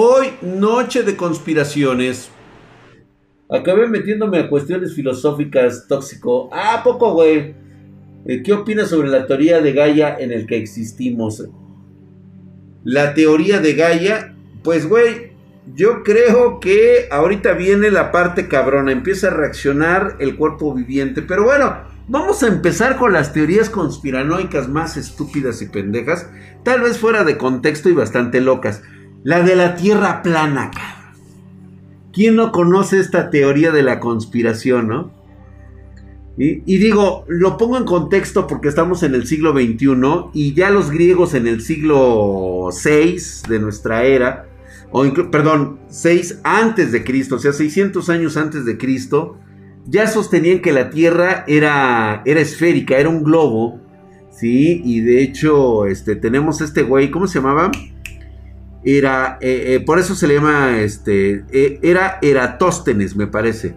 hoy noche de conspiraciones. Acabé metiéndome a cuestiones filosóficas tóxico. Ah, poco, güey. Eh, ¿Qué opinas sobre la teoría de Gaia en el que existimos? La teoría de Gaia, pues, güey, yo creo que ahorita viene la parte cabrona. Empieza a reaccionar el cuerpo viviente. Pero bueno, vamos a empezar con las teorías conspiranoicas más estúpidas y pendejas. Tal vez fuera de contexto y bastante locas. La de la Tierra plana. ¿Quién no conoce esta teoría de la conspiración, no? Y, digo, lo pongo en contexto porque estamos en el siglo XXI y ya los griegos en el siglo VI de nuestra era, o perdón, 6 antes de Cristo, o sea, 600 años antes de Cristo, ya sostenían que la Tierra era, era esférica, era un globo, ¿sí? Y de hecho, este, tenemos este güey, ¿cómo se llamaba? Era, eh, eh, por eso se le llama, este, eh, era Eratóstenes, me parece.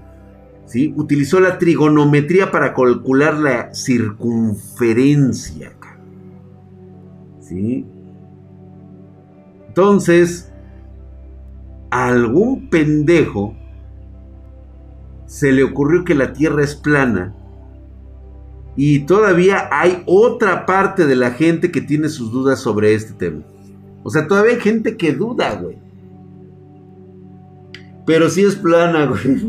¿Sí? Utilizó la trigonometría para calcular la circunferencia. ¿Sí? Entonces, algún pendejo se le ocurrió que la Tierra es plana. Y todavía hay otra parte de la gente que tiene sus dudas sobre este tema. O sea, todavía hay gente que duda, güey. Pero sí es plana, güey.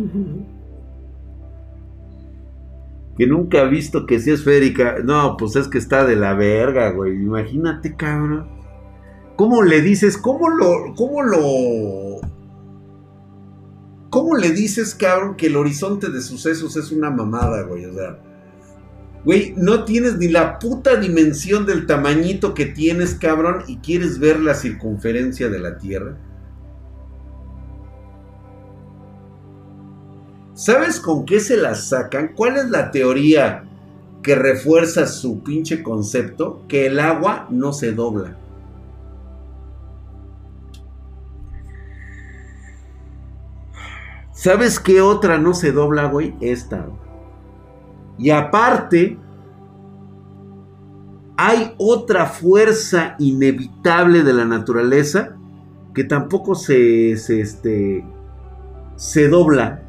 que nunca ha visto que sea esférica. No, pues es que está de la verga, güey. Imagínate, cabrón. ¿Cómo le dices? ¿Cómo lo... ¿Cómo lo... ¿Cómo le dices, cabrón, que el horizonte de sucesos es una mamada, güey? O sea... Güey, no tienes ni la puta dimensión del tamañito que tienes, cabrón, y quieres ver la circunferencia de la Tierra. ¿Sabes con qué se la sacan? ¿Cuál es la teoría que refuerza su pinche concepto? Que el agua no se dobla. ¿Sabes qué otra no se dobla, güey? Esta. Y aparte, hay otra fuerza inevitable de la naturaleza que tampoco se, este, se dobla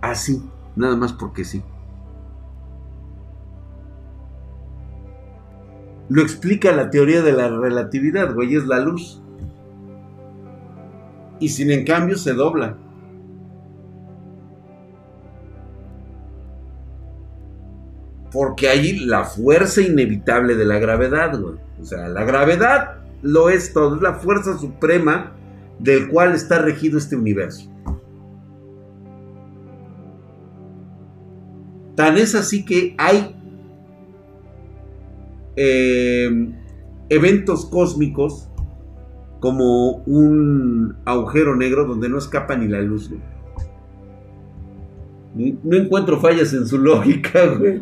así, nada más porque sí. Lo explica la teoría de la relatividad, güey, es la luz. Y sin en cambio se dobla. Porque hay la fuerza inevitable de la gravedad, güey. O sea, la gravedad lo es todo, es la fuerza suprema del cual está regido este universo. Tan es así que hay eh, eventos cósmicos como un agujero negro donde no escapa ni la luz. No encuentro fallas en su lógica, güey.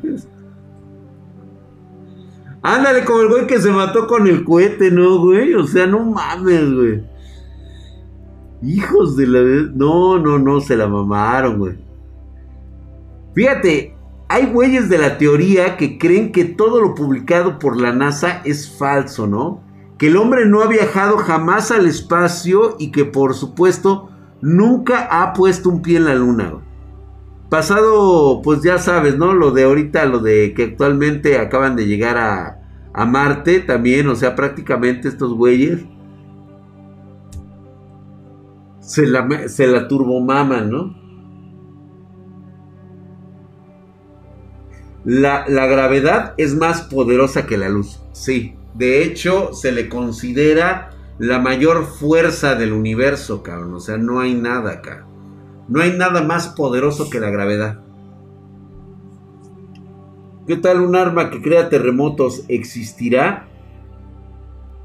Ándale, como el güey que se mató con el cohete, ¿no, güey? O sea, no mames, güey. Hijos de la... No, no, no, se la mamaron, güey. Fíjate, hay güeyes de la teoría que creen que todo lo publicado por la NASA es falso, ¿no? Que el hombre no ha viajado jamás al espacio y que por supuesto nunca ha puesto un pie en la luna. Pasado, pues ya sabes, ¿no? Lo de ahorita, lo de que actualmente acaban de llegar a, a Marte también, o sea, prácticamente estos güeyes se la, se la turbomaman, ¿no? La, la, gravedad es más poderosa que la luz, sí. De hecho, se le considera la mayor fuerza del universo, cabrón. O sea, no hay nada acá. No hay nada más poderoso que la gravedad. ¿Qué tal un arma que crea terremotos existirá?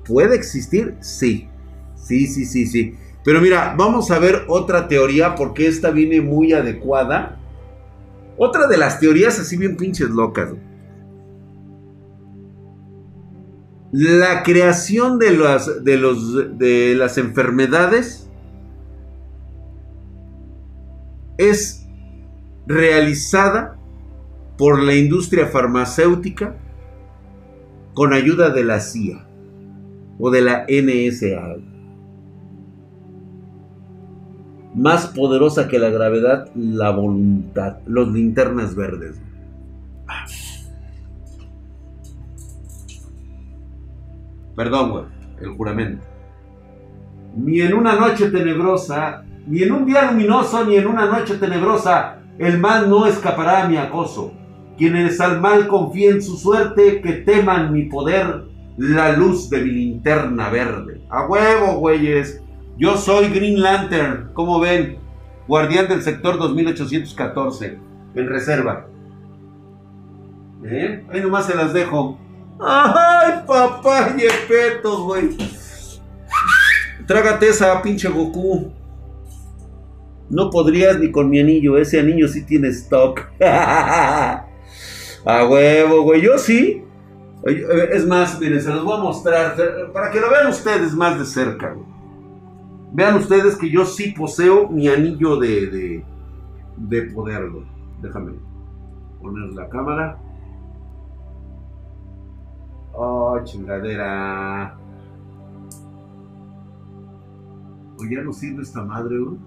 ¿Puede existir? Sí. Sí, sí, sí, sí. Pero mira, vamos a ver otra teoría porque esta viene muy adecuada. Otra de las teorías así bien pinches locas. La creación de las, de los, de las enfermedades es realizada por la industria farmacéutica con ayuda de la CIA o de la NSA. Más poderosa que la gravedad, la voluntad. Los linternas verdes. Perdón, güey. El juramento. Ni en una noche tenebrosa, ni en un día luminoso, ni en una noche tenebrosa, el mal no escapará a mi acoso. Quienes al mal confíen su suerte, que teman mi poder, la luz de mi linterna verde. A huevo, güeyes. Yo soy Green Lantern, ¿cómo ven? Guardián del sector 2814, en reserva. ¿Eh? Ahí nomás se las dejo. ¡Ay, papá! ¡Yepetos, güey! Trágate esa, pinche Goku. No podrías ni con mi anillo. Ese anillo sí tiene stock. A huevo, güey. Yo sí. Es más, miren, se los voy a mostrar para que lo vean ustedes más de cerca. Vean ustedes que yo sí poseo mi anillo de, de, poder. Déjame poner la cámara. Oh, chingadera. O ya no sirve esta madre, güey.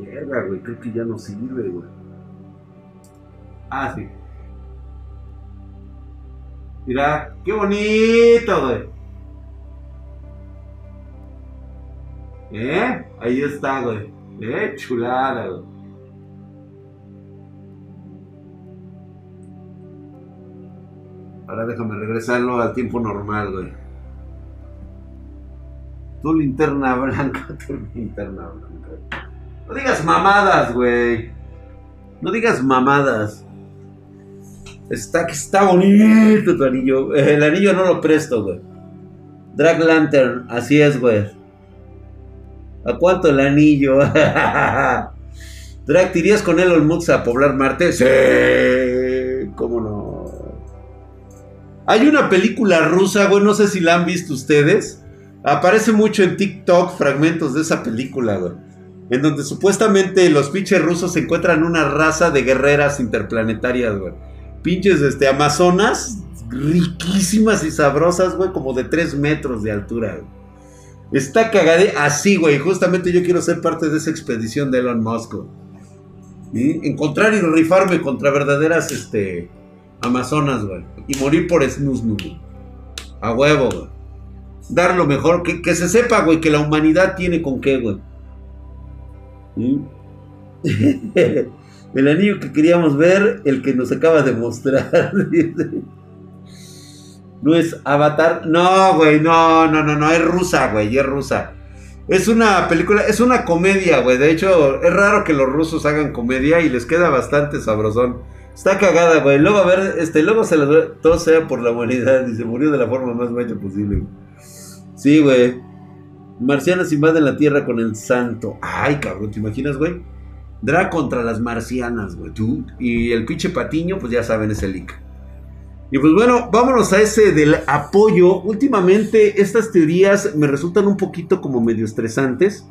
Verga, güey, creo que ya no sirve, güey. Ah, sí. Mira, qué bonito, güey. ¿Eh? Ahí está, güey. ¿Eh? Chulada, güey. Ahora déjame regresarlo al tiempo normal, güey. Tu linterna blanca, tu linterna blanca. No digas mamadas, güey. No digas mamadas. Está, está bonito tu anillo. El anillo no lo presto, güey. Drag Lantern, así es, güey. ¿A cuánto el anillo? Drag, ¿tirías con Elon Musk a poblar Marte? Sí, cómo no. Hay una película rusa, güey, no sé si la han visto ustedes. Aparece mucho en TikTok fragmentos de esa película, güey. En donde supuestamente los pinches rusos se encuentran una raza de guerreras interplanetarias, güey pinches este, amazonas riquísimas y sabrosas, güey, como de 3 metros de altura. Está cagade así, güey. Justamente yo quiero ser parte de esa expedición de Elon Musk. ¿Y? Encontrar y rifarme contra verdaderas este, amazonas, güey. Y morir por snus, A huevo, güey. Dar lo mejor. Que, que se sepa, güey, que la humanidad tiene con qué, güey. El anillo que queríamos ver, el que nos acaba de mostrar. no es Avatar. No, güey, no, no, no, no, es rusa, güey, es rusa. Es una película, es una comedia, güey. De hecho, es raro que los rusos hagan comedia y les queda bastante sabrosón. Está cagada, güey. Luego, a ver, este, luego se les todo sea por la humanidad y se murió de la forma más bella posible. Sí, güey. Marcianos invaden la Tierra con el santo. Ay, cabrón, ¿te imaginas, güey? Drag contra las marcianas, güey. Y el pinche patiño, pues ya saben, es el Ica. Y pues bueno, vámonos a ese del apoyo. Últimamente estas teorías me resultan un poquito como medio estresantes.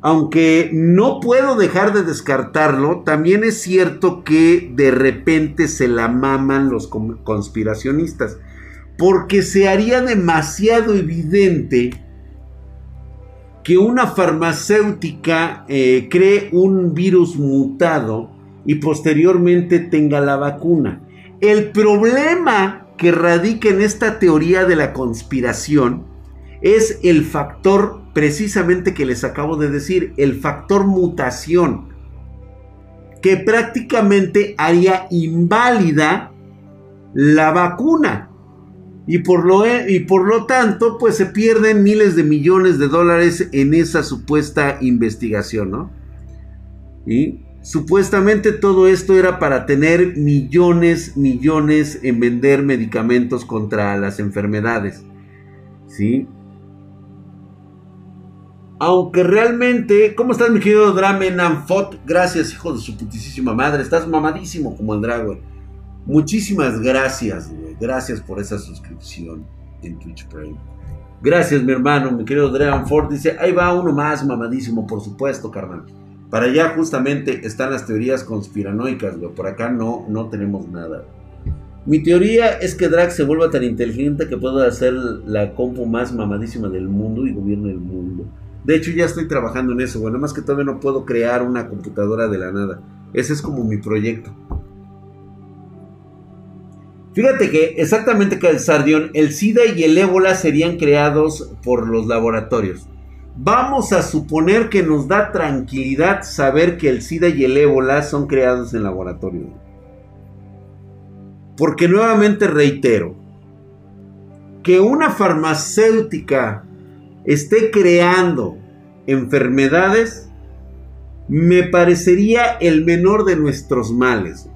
Aunque no puedo dejar de descartarlo, también es cierto que de repente se la maman los conspiracionistas. Porque se haría demasiado evidente que una farmacéutica eh, cree un virus mutado y posteriormente tenga la vacuna. El problema que radica en esta teoría de la conspiración es el factor precisamente que les acabo de decir, el factor mutación, que prácticamente haría inválida la vacuna. Y por, lo, e, y por lo tanto, pues se pierden miles de millones de dólares en esa supuesta investigación, ¿no? Y supuestamente todo esto era para tener millones, millones en vender medicamentos contra las enfermedades, ¿sí? Aunque realmente, ¿cómo estás mi querido Dramen Amfot? Gracias, hijo de su putísima madre, estás mamadísimo como el Dragon. Muchísimas gracias, Gracias por esa suscripción en Twitch Prime. Gracias, mi hermano, mi querido Drean Ford. Dice, ahí va uno más mamadísimo, por supuesto, carnal. Para allá justamente están las teorías conspiranoicas, güey. Por acá no, no tenemos nada. Mi teoría es que Drax se vuelva tan inteligente que pueda hacer la compu más mamadísima del mundo y gobierne el mundo. De hecho, ya estoy trabajando en eso, güey. Nada más que todavía no puedo crear una computadora de la nada. Ese es como mi proyecto. Fíjate que exactamente Sardión, el SIDA y el ébola serían creados por los laboratorios. Vamos a suponer que nos da tranquilidad saber que el SIDA y el ébola son creados en laboratorio. Porque nuevamente reitero, que una farmacéutica esté creando enfermedades me parecería el menor de nuestros males.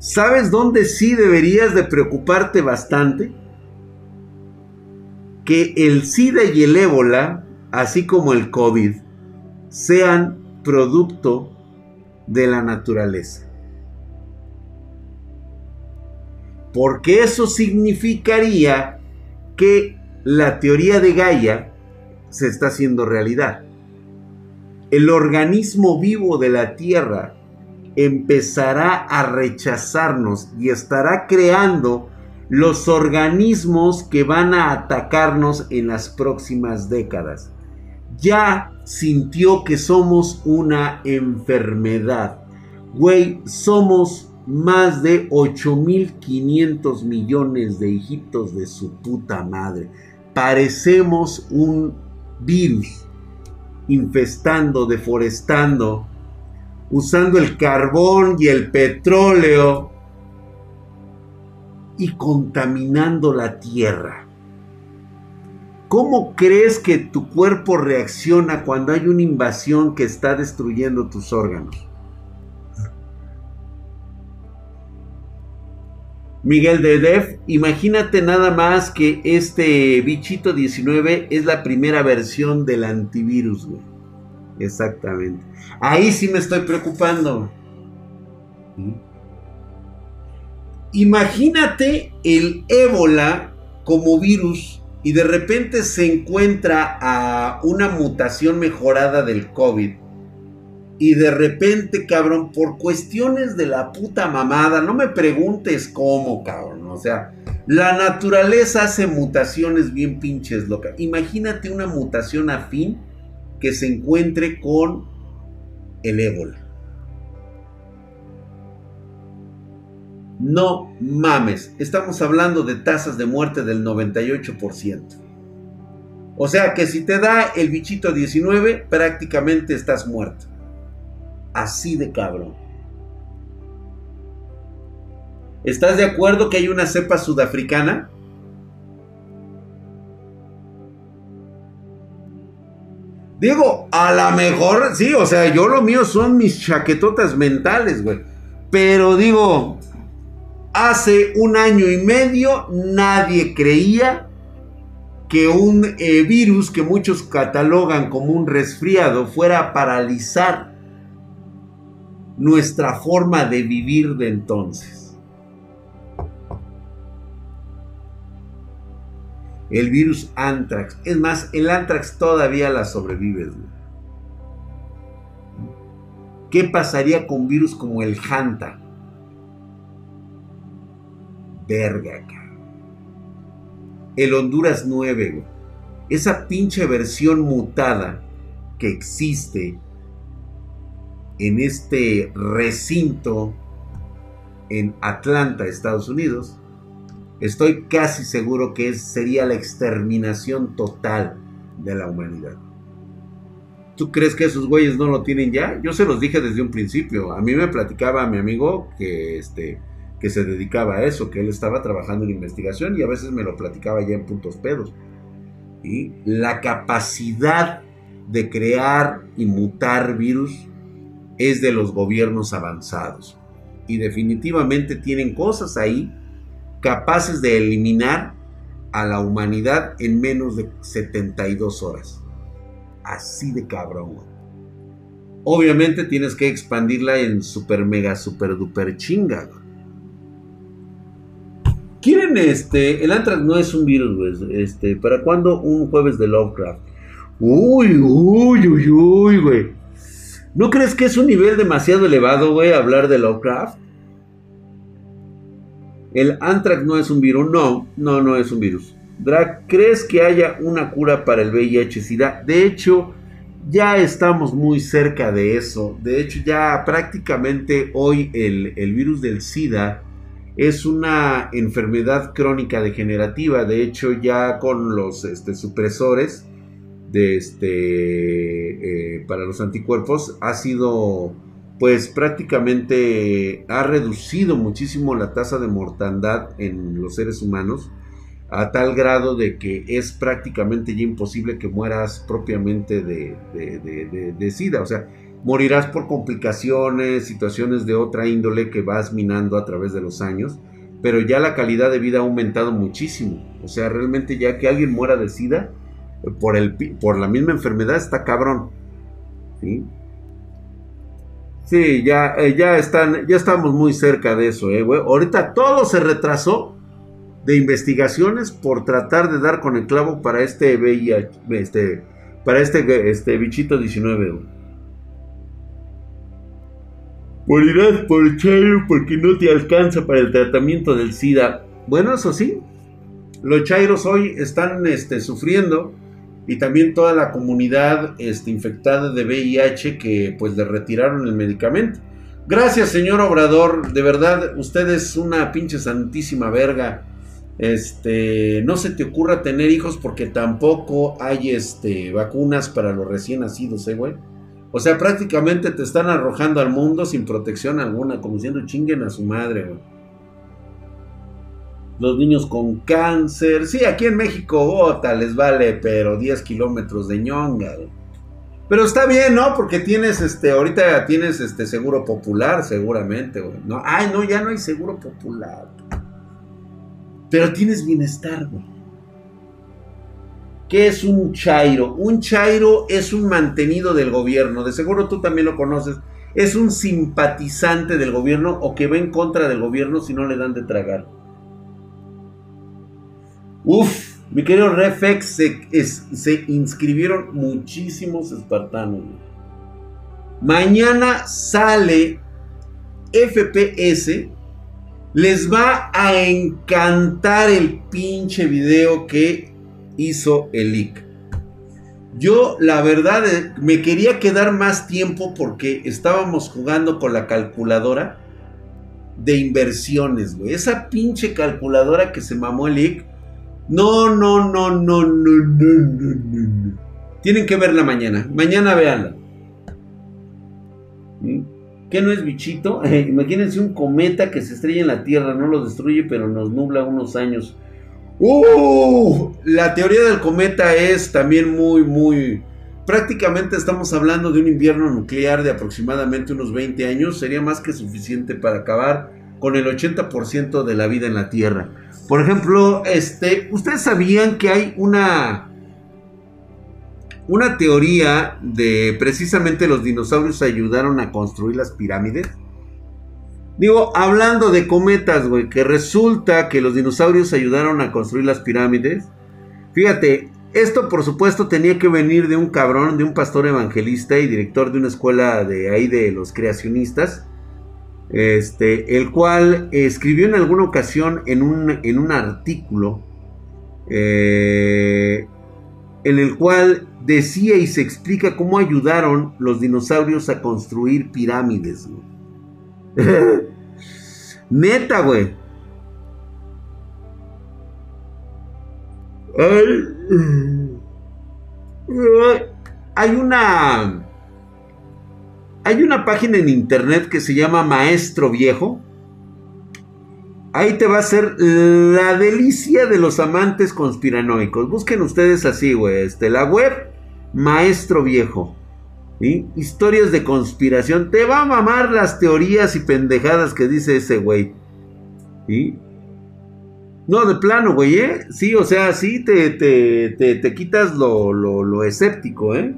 ¿Sabes dónde sí deberías de preocuparte bastante? Que el SIDA y el ébola, así como el COVID, sean producto de la naturaleza. Porque eso significaría que la teoría de Gaia se está haciendo realidad. El organismo vivo de la Tierra empezará a rechazarnos y estará creando los organismos que van a atacarnos en las próximas décadas. Ya sintió que somos una enfermedad. Güey, somos más de 8.500 millones de hijitos de su puta madre. Parecemos un virus infestando, deforestando, usando el carbón y el petróleo y contaminando la tierra. ¿Cómo crees que tu cuerpo reacciona cuando hay una invasión que está destruyendo tus órganos? Miguel de Def, imagínate nada más que este bichito 19 es la primera versión del antivirus, güey. Exactamente. Ahí sí me estoy preocupando. Imagínate el ébola como virus y de repente se encuentra a una mutación mejorada del COVID. Y de repente, cabrón, por cuestiones de la puta mamada, no me preguntes cómo, cabrón. O sea, la naturaleza hace mutaciones bien pinches locas. Imagínate una mutación afín que se encuentre con el ébola. No mames, estamos hablando de tasas de muerte del 98%. O sea que si te da el bichito 19, prácticamente estás muerto. Así de cabrón. ¿Estás de acuerdo que hay una cepa sudafricana? Digo, a lo mejor, sí, o sea, yo lo mío son mis chaquetotas mentales, güey. Pero digo, hace un año y medio nadie creía que un eh, virus que muchos catalogan como un resfriado fuera a paralizar nuestra forma de vivir de entonces. El virus anthrax. Es más, el anthrax todavía la sobrevive. ¿Qué pasaría con virus como el Hanta? Verga, El Honduras 9, Esa pinche versión mutada que existe en este recinto en Atlanta, Estados Unidos, Estoy casi seguro que sería la exterminación total de la humanidad. ¿Tú crees que esos güeyes no lo tienen ya? Yo se los dije desde un principio. A mí me platicaba mi amigo que, este, que se dedicaba a eso, que él estaba trabajando en investigación y a veces me lo platicaba ya en puntos pedos. Y la capacidad de crear y mutar virus es de los gobiernos avanzados. Y definitivamente tienen cosas ahí capaces de eliminar a la humanidad en menos de 72 horas. Así de cabrón, Obviamente tienes que expandirla en super mega super duper chinga, ¿Quieren este? El Antrax no es un virus, güey. Este, ¿para cuándo un jueves de Lovecraft? Uy, uy, uy, uy, güey. ¿No crees que es un nivel demasiado elevado, güey, hablar de Lovecraft? El anthrax no es un virus. No, no, no es un virus. ¿crees que haya una cura para el VIH-Sida? De hecho, ya estamos muy cerca de eso. De hecho, ya prácticamente hoy el, virus del SIDA es una enfermedad crónica degenerativa. De hecho, ya con los este, supresores de este, eh, para los anticuerpos ha sido pues prácticamente ha reducido muchísimo la tasa de mortandad en los seres humanos a tal grado de que es prácticamente ya imposible que mueras propiamente de, de, SIDA. O sea, morirás por complicaciones, situaciones de otra índole que vas minando a través de los años, pero ya la calidad de vida ha aumentado muchísimo. O sea, realmente ya que alguien muera de SIDA por, el, por la misma enfermedad está cabrón. ¿Sí? Sí, ya, eh, ya, están, ya estamos muy cerca de eso, eh, güey. Ahorita todo se retrasó de investigaciones por tratar de dar con el clavo para este VIH, este, para este, este bichito 19, güey. Morirás por Chairo porque no te alcanza para el tratamiento del SIDA. Bueno, eso sí, los Chairos hoy están este, sufriendo y también toda la comunidad este, infectada de VIH que pues le retiraron el medicamento. Gracias, señor Obrador, de verdad, usted es una pinche santísima verga. Este, no se te ocurra tener hijos porque tampoco hay este, vacunas para los recién nacidos, ¿eh, güey? O sea, prácticamente te están arrojando al mundo sin protección alguna, como diciendo chinguen a su madre, güey los niños con cáncer. Sí, aquí en México, bota, les vale, pero 10 kilómetros de ñonga. Pero está bien, ¿no? Porque tienes, este, ahorita tienes, este, seguro popular, seguramente, güey. No, ay, no, ya no hay seguro popular. Pero tienes bienestar, güey. ¿Qué es un chairo? Un chairo es un mantenido del gobierno. De seguro tú también lo conoces. Es un simpatizante del gobierno o que va en contra del gobierno si no le dan de tragar. Uf, mi querido Reflex, se, inscribieron muchísimos espartanos. Mañana sale FPS. Les va a encantar el pinche video que hizo el leak. Yo, la verdad, eh, me quería quedar más tiempo porque estábamos jugando con la calculadora de inversiones, güey. Esa pinche calculadora que se mamó el leak no, no, no, no, no, no, no, no. Tienen que verla mañana. Mañana véanla. ¿Mm? ¿Qué no es bichito? imagínense un cometa que se estrella en la Tierra, no lo destruye, pero nos nubla unos años. ¡Uh! La teoría del cometa es también muy, muy... Prácticamente estamos hablando de un invierno nuclear de aproximadamente unos 20 años. Sería más que suficiente para acabar con el 80% de la vida en la Tierra. Por ejemplo, este, ¿ustedes sabían que hay una una teoría de precisamente los dinosaurios ayudaron a construir las pirámides? Digo, hablando de cometas, güey, que resulta que los dinosaurios ayudaron a construir las pirámides. Fíjate, esto por supuesto tenía que venir de un cabrón, de un pastor evangelista y director de una escuela de ahí de los creacionistas este, el cual escribió en alguna ocasión en un, en un artículo eh, en el cual decía y se explica cómo ayudaron los dinosaurios a construir pirámides. Neta, güey. Hay una hay una página en internet que se llama Maestro Viejo. Ahí te va a ser la delicia de los amantes conspiranoicos. Busquen ustedes así, güey. Este, la web Maestro Viejo. Historias de conspiración. Te va a mamar las teorías y pendejadas que dice ese güey. No, de plano, güey, ¿eh? Sí, o sea, sí te, te, quitas lo, lo, lo escéptico, ¿eh?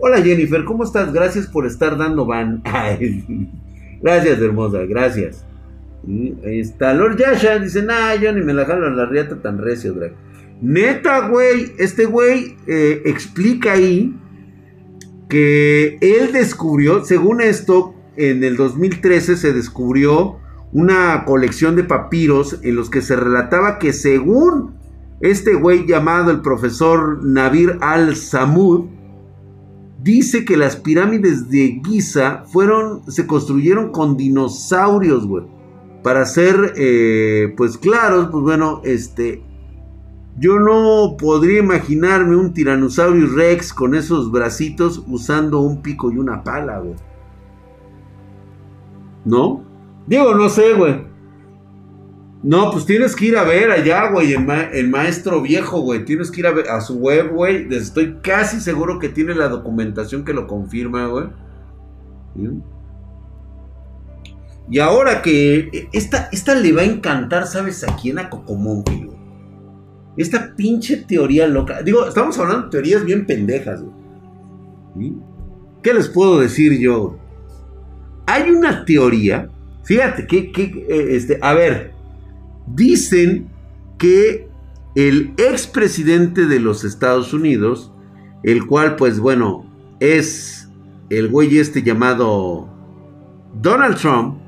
Hola Jennifer, ¿cómo estás? Gracias por estar dando van. gracias, hermosa, gracias. ahí está Lord Yasha, dice, nah, yo ni me la jalo en la riata tan recio, drag. Neta, güey, este güey eh, explica ahí que él descubrió, según esto, en el 2013 se descubrió una colección de papiros en los que se relataba que según este güey llamado el profesor Nabir al-Samud dice que las pirámides de Giza fueron, se construyeron con dinosaurios, güey. Para ser, eh, pues claros, pues bueno, este, yo no podría imaginarme un Tyrannosaurus Rex con esos bracitos usando un pico y una pala, güey. ¿No? Digo, no sé, güey. No, pues tienes que ir a ver allá, güey, el, maestro viejo, güey. Tienes que ir a, a su web, güey. Estoy casi seguro que tiene la documentación que lo confirma, güey. Y ahora que esta, esta le va a encantar, ¿sabes a quién? A Cocomón, güey. Esta pinche teoría loca. Digo, estamos hablando de teorías bien pendejas, güey. ¿Qué les puedo decir yo? Hay una teoría. Fíjate, que, que eh, este, a ver, Dicen que el expresidente de los Estados Unidos, el cual pues bueno, es el güey este llamado Donald Trump,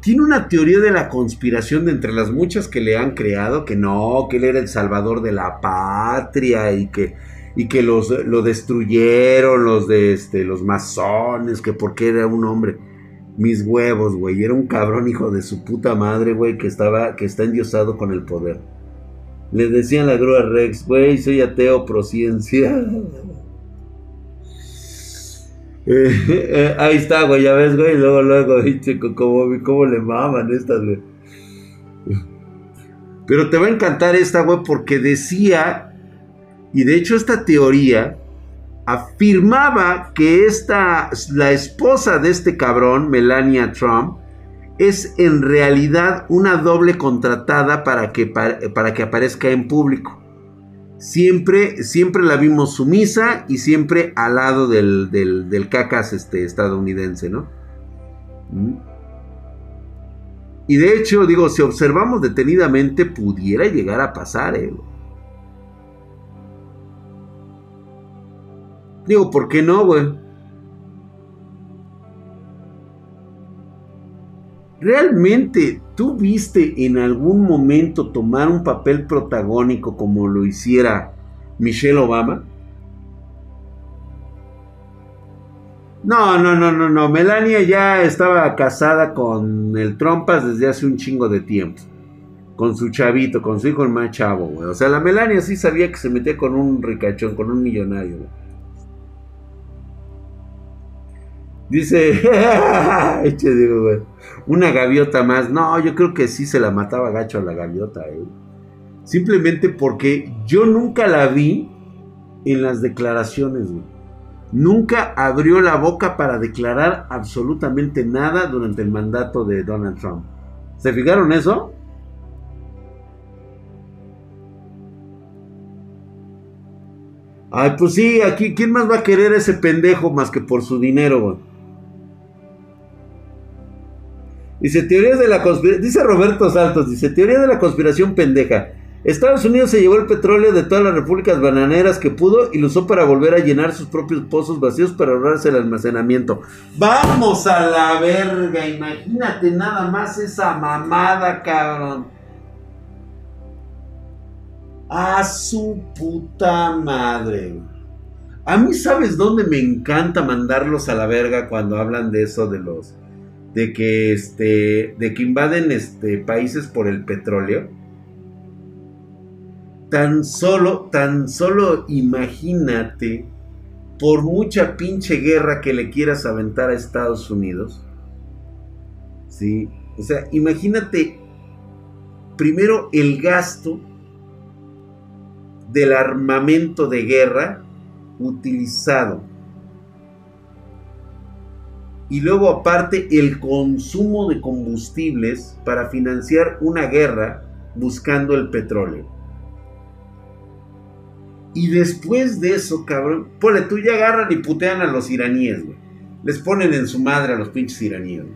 tiene una teoría de la conspiración de entre las muchas que le han creado, que no, que él era el salvador de la patria y que, y que los, lo destruyeron los de este, los masones, que porque era un hombre mis huevos, güey. Era un cabrón hijo de su puta madre, güey, que estaba, que está endiosado con el poder. Le decían la grúa Rex, güey, soy ateo prociencia. Eh, eh, ahí está, güey, ya ves, güey. Luego, luego, como, cómo le maman estas, güey. Pero te va a encantar esta, güey, porque decía, y de hecho esta teoría afirmaba que esta, la esposa de este cabrón, Melania Trump, es en realidad una doble contratada para que, para, que aparezca en público. Siempre, siempre la vimos sumisa y siempre al lado del, del, cacas este, estadounidense, ¿no? Mm. Y de hecho, digo, si observamos detenidamente, pudiera llegar a pasar, ¿eh? Digo, ¿por qué no, güey? ¿Realmente tú viste en algún momento tomar un papel protagónico como lo hiciera Michelle Obama? No, no, no, no, no. Melania ya estaba casada con el Trompas desde hace un chingo de tiempo. Con su chavito, con su hijo el más chavo, güey. O sea, la Melania sí sabía que se metía con un ricachón, con un millonario, güey. Dice, una gaviota más. No, yo creo que sí se la mataba gacho a la gaviota. ¿eh? Simplemente porque yo nunca la vi en las declaraciones. Nunca abrió la boca para declarar absolutamente nada durante el mandato de Donald Trump. ¿Se fijaron eso? Ay, pues sí, aquí, ¿quién más va a querer a ese pendejo más que por su dinero, güey? Dice, teorías de la conspiración. Dice Roberto Saltos, dice, teoría de la conspiración pendeja. Estados Unidos se llevó el petróleo de todas las repúblicas bananeras que pudo y lo usó para volver a llenar sus propios pozos vacíos para ahorrarse el almacenamiento. Vamos a la verga, imagínate nada más esa mamada, cabrón. A su puta madre. A mí, ¿sabes dónde me encanta mandarlos a la verga cuando hablan de eso de los de que este de que invaden este países por el petróleo tan solo tan solo imagínate por mucha pinche guerra que le quieras aventar a Estados Unidos sí o sea imagínate primero el gasto del armamento de guerra utilizado y luego aparte el consumo de combustibles para financiar una guerra buscando el petróleo. Y después de eso, cabrón, ponle, tú ya agarran y putean a los iraníes, güey. Les ponen en su madre a los pinches iraníes.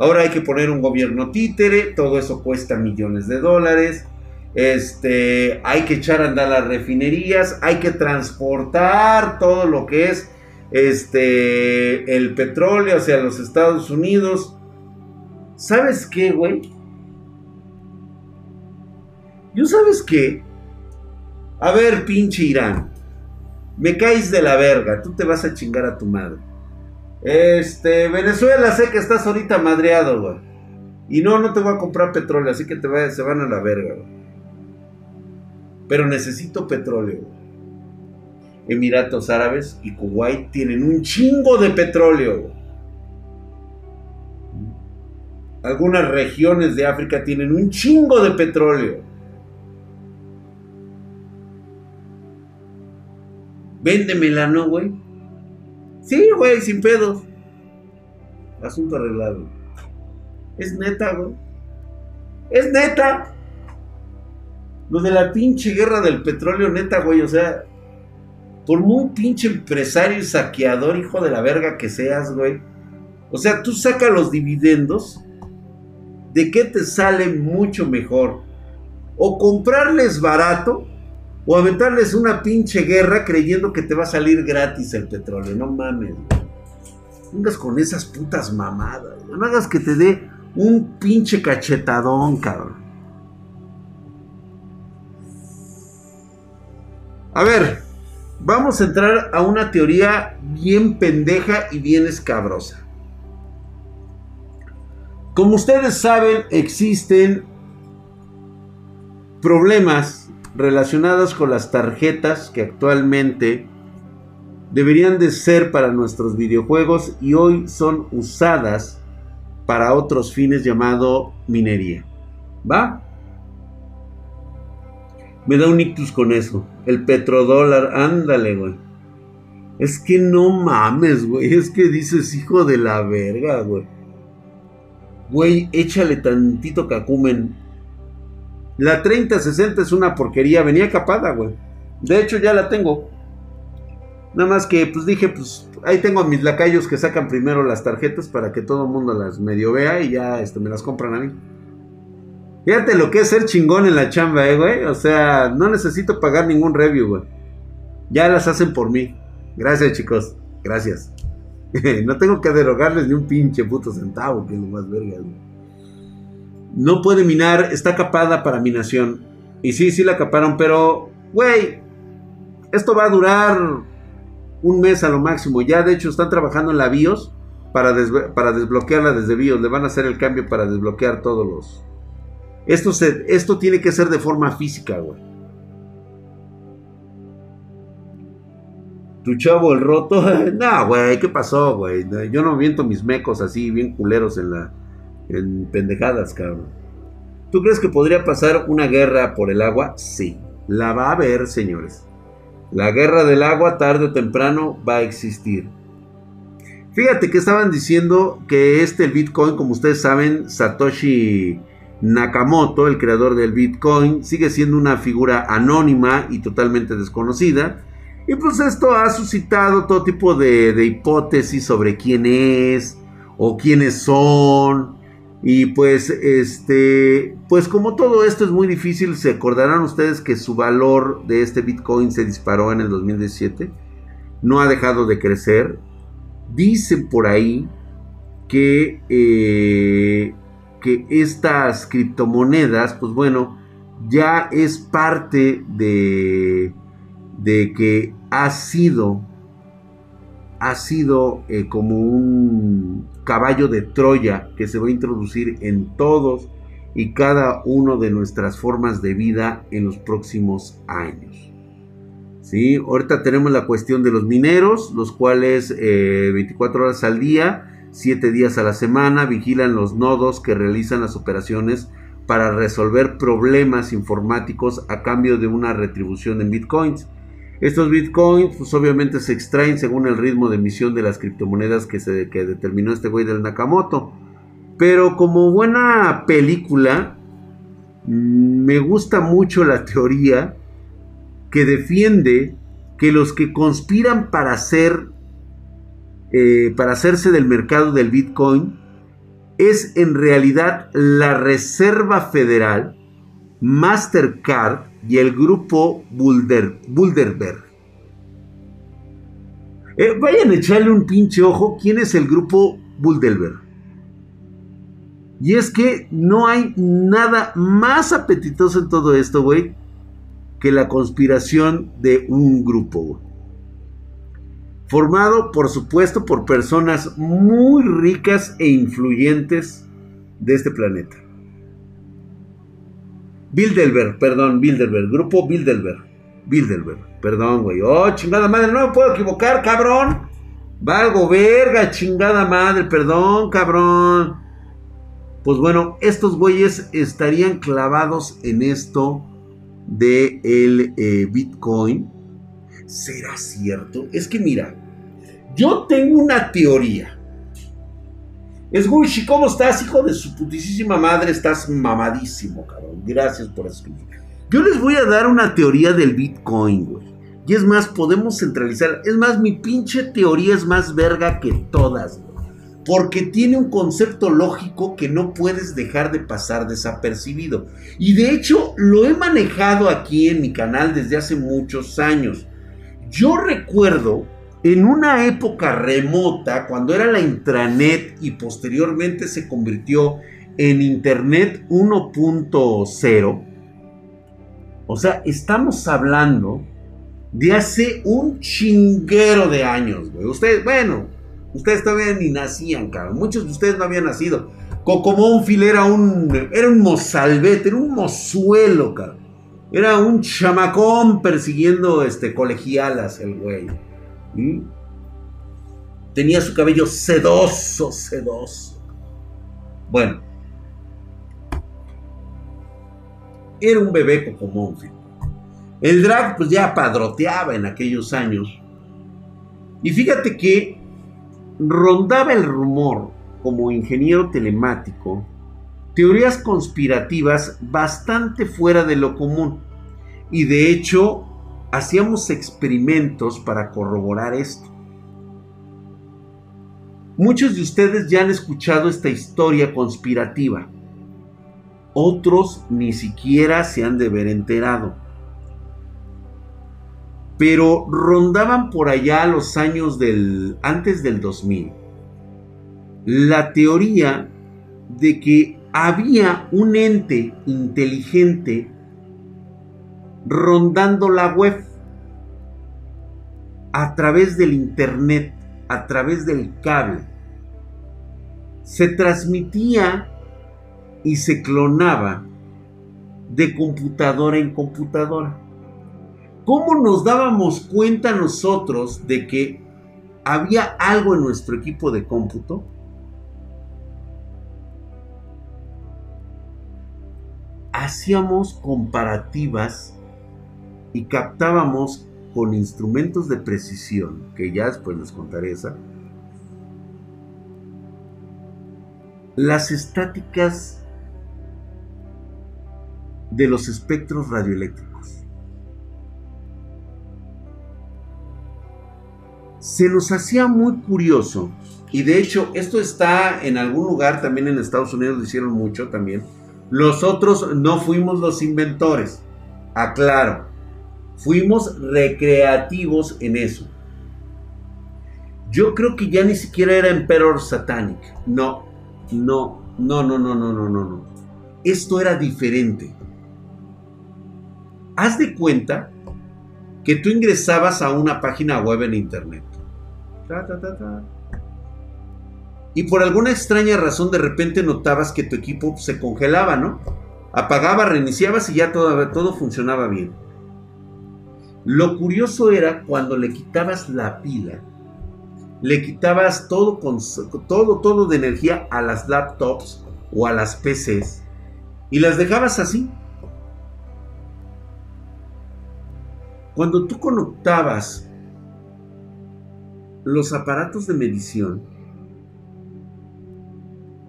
Ahora hay que poner un gobierno títere, todo eso cuesta millones de dólares. Este, hay que echar a andar las refinerías, hay que transportar todo lo que es este, el petróleo hacia los Estados Unidos. ¿Sabes qué, güey? ¿Yo sabes qué? A ver, pinche Irán. Me caes de la verga. Tú te vas a chingar a tu madre. Este, Venezuela, sé que estás ahorita madreado, güey. Y no, no te voy a comprar petróleo, así que te se van a la verga, güey. Pero necesito petróleo. Emiratos Árabes y Kuwait tienen un chingo de petróleo. Algunas regiones de África tienen un chingo de petróleo. Véndemela, ¿no, güey? Sí, güey, sin pedos. Asunto arreglado. Es neta, güey. Es neta. Lo de la pinche guerra del petróleo, neta, güey. O sea, por muy pinche empresario y saqueador, hijo de la verga que seas, güey. O sea, tú sacas los dividendos. ¿De qué te sale mucho mejor? O comprarles barato o aventarles una pinche guerra creyendo que te va a salir gratis el petróleo. No mames, Vengas con esas putas mamadas. No hagas que te dé un pinche cachetadón, cabrón. A ver, vamos a entrar a una teoría bien pendeja y bien escabrosa. Como ustedes saben, existen problemas relacionadas con las tarjetas que actualmente deberían de ser para nuestros videojuegos y hoy son usadas para otros fines llamado minería. ¿Va? Me da un ictus con eso. El petrodólar, ándale, güey. Es que no mames, güey. Es que dices hijo de la verga, güey. Güey, échale tantito cacumen la 3060 es una porquería, venía capada, güey. De hecho, ya la tengo. Nada más que, pues dije, pues ahí tengo a mis lacayos que sacan primero las tarjetas para que todo el mundo las medio vea y ya este, me las compran a mí. Fíjate lo que es ser chingón en la chamba, eh, güey. O sea, no necesito pagar ningún review, güey. Ya las hacen por mí. Gracias, chicos. Gracias. no tengo que derogarles ni un pinche puto centavo, que es lo más verga, güey no puede minar, está capada para minación. Y sí, sí la caparon, pero, güey, esto va a durar un mes a lo máximo. Ya de hecho están trabajando en la BIOS para, para desbloquearla desde BIOS. Le van a hacer el cambio para desbloquear todos los... Esto, se, esto tiene que ser de forma física, güey. Tu chavo el roto. no, güey, ¿qué pasó, güey? Yo no miento mis mecos así, bien culeros en la en pendejadas, cabrón. ¿Tú crees que podría pasar una guerra por el agua? Sí, la va a haber, señores. La guerra del agua tarde o temprano va a existir. Fíjate que estaban diciendo que este Bitcoin, como ustedes saben, Satoshi Nakamoto, el creador del Bitcoin, sigue siendo una figura anónima y totalmente desconocida. Y pues esto ha suscitado todo tipo de, hipótesis sobre quién es o quiénes son y pues, este, pues como todo esto es muy difícil, se acordarán ustedes que su valor de este Bitcoin se disparó en el 2017. No ha dejado de crecer. Dicen por ahí que, eh, que estas criptomonedas, pues bueno, ya es parte de, de que ha sido, ha sido eh, como un caballo de Troya que se va a introducir en todos y cada uno de nuestras formas de vida en los próximos años. ¿Sí? Ahorita tenemos la cuestión de los mineros, los cuales 24 eh, horas al día, 7 días a la semana, vigilan los nodos que realizan las operaciones para resolver problemas informáticos a cambio de una retribución en bitcoins. Estos bitcoins, pues obviamente se extraen según el ritmo de emisión de las criptomonedas que, se, determinó este güey del Nakamoto. Pero como buena película, me gusta mucho la teoría que defiende que los que conspiran para hacer, eh, para hacerse del mercado del Bitcoin, es en realidad la Reserva Federal, Mastercard y el grupo Bulder, Bulderberg. Eh, vayan a echarle un pinche ojo. ¿Quién es el grupo Bulderberg? Y es que no hay nada más apetitoso en todo esto, güey, que la conspiración de un grupo, Formado, por supuesto, por personas muy ricas e influyentes de este planeta. Bilderberg, perdón, Bilderberg, grupo Bilderberg. Bilderberg, perdón, güey. Oh, chingada madre, no me puedo equivocar, cabrón. Valgo verga, chingada madre, perdón, cabrón. Pues bueno, estos güeyes estarían clavados en esto de el eh, Bitcoin. ¿Será cierto? Es que mira, yo tengo una teoría. Es Gucci, ¿cómo estás, hijo de su putísima madre? Estás mamadísimo, cabrón. Gracias por escribir. Yo les voy a dar una teoría del Bitcoin, güey. Y es más, podemos centralizar. Es más, mi pinche teoría es más verga que todas. Porque tiene un concepto lógico que no puedes dejar de pasar desapercibido. Y de hecho, lo he manejado aquí en mi canal desde hace muchos años. Yo recuerdo en una época remota, cuando era la intranet y posteriormente se convirtió en Internet 1.0, o sea, estamos hablando de hace un chinguero de años, güey. Ustedes, bueno, ustedes todavía ni nacían, cabrón. Muchos de ustedes no habían nacido. Cocomonfil era un, era un mozalbete, era un mozuelo, cabrón. Era un chamacón persiguiendo este, colegialas, el güey. Tenía su cabello sedoso, sedoso. Bueno. Era un bebé como El drag pues ya padroteaba en aquellos años. Y fíjate que rondaba el rumor como ingeniero telemático teorías conspirativas bastante fuera de lo común. Y de hecho hacíamos experimentos para corroborar esto. Muchos de ustedes ya han escuchado esta historia conspirativa. Otros ni siquiera se han de ver enterado. Pero rondaban por allá los años del antes del 2000 la teoría de que había un ente inteligente rondando la web a través del internet, a través del cable. Se transmitía y se clonaba de computadora en computadora. ¿Cómo nos dábamos cuenta nosotros de que había algo en nuestro equipo de cómputo? Hacíamos comparativas y captábamos con instrumentos de precisión, que ya después les contaré esa, las estáticas de los espectros radioeléctricos. Se nos hacía muy curioso, y de hecho esto está en algún lugar, también en Estados Unidos lo hicieron mucho también, los otros no fuimos los inventores, aclaro, Fuimos recreativos en eso. Yo creo que ya ni siquiera era Emperor Satanic. No, no, no, no, no, no, no, no. Esto era diferente. Haz de cuenta que tú ingresabas a una página web en internet. Y por alguna extraña razón de repente notabas que tu equipo se congelaba, ¿no? Apagaba, reiniciabas y ya todo, todo funcionaba bien. Lo curioso era cuando le quitabas la pila, le quitabas todo, con, todo, todo de energía a las laptops o a las PCs y las dejabas así. Cuando tú conectabas los aparatos de medición,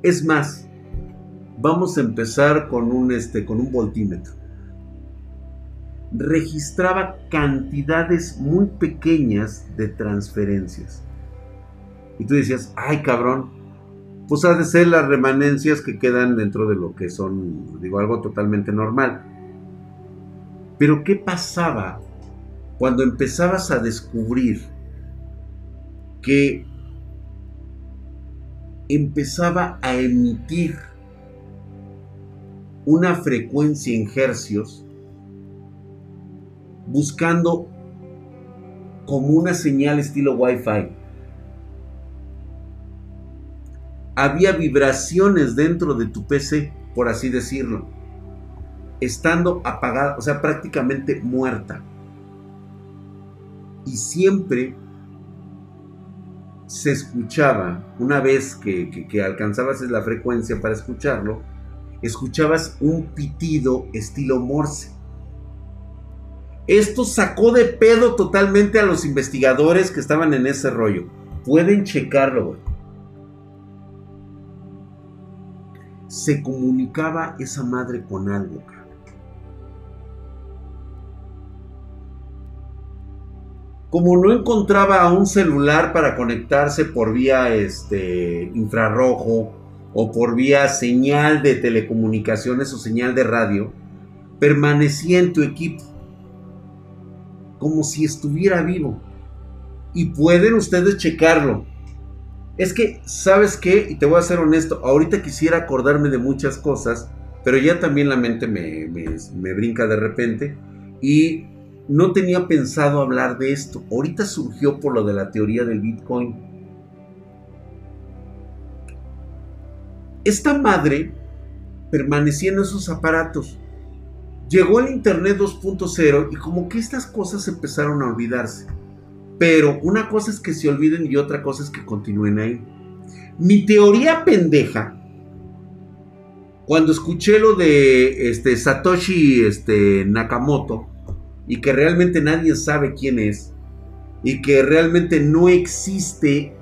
es más, vamos a empezar con un, este, con un voltímetro registraba cantidades muy pequeñas de transferencias. Y tú decías, ay cabrón, pues ha de ser las remanencias que quedan dentro de lo que son, digo, algo totalmente normal. Pero ¿qué pasaba cuando empezabas a descubrir que empezaba a emitir una frecuencia en hercios buscando como una señal estilo Wi-Fi. Había vibraciones dentro de tu PC, por así decirlo, estando apagada, o sea, prácticamente muerta. Y siempre se escuchaba, una vez que, que, alcanzabas la frecuencia para escucharlo, escuchabas un pitido estilo Morse. Esto sacó de pedo totalmente a los investigadores que estaban en ese rollo. Pueden checarlo, Se comunicaba esa madre con algo, como no encontraba un celular para conectarse por vía este, infrarrojo o por vía señal de telecomunicaciones o señal de radio, permanecía en tu equipo como si estuviera vivo. Y pueden ustedes checarlo. Es que, ¿sabes qué? Y te voy a ser honesto, ahorita quisiera acordarme de muchas cosas, pero ya también la mente me, me brinca de repente. Y no tenía pensado hablar de esto. Ahorita surgió por lo de la teoría del Bitcoin. Esta madre permanecía en esos aparatos. Llegó el Internet 2.0 y como que estas cosas empezaron a olvidarse. Pero una cosa es que se olviden y otra cosa es que continúen ahí. Mi teoría pendeja, cuando escuché lo de este, Satoshi este, Nakamoto, y que realmente nadie sabe quién es y que realmente no existe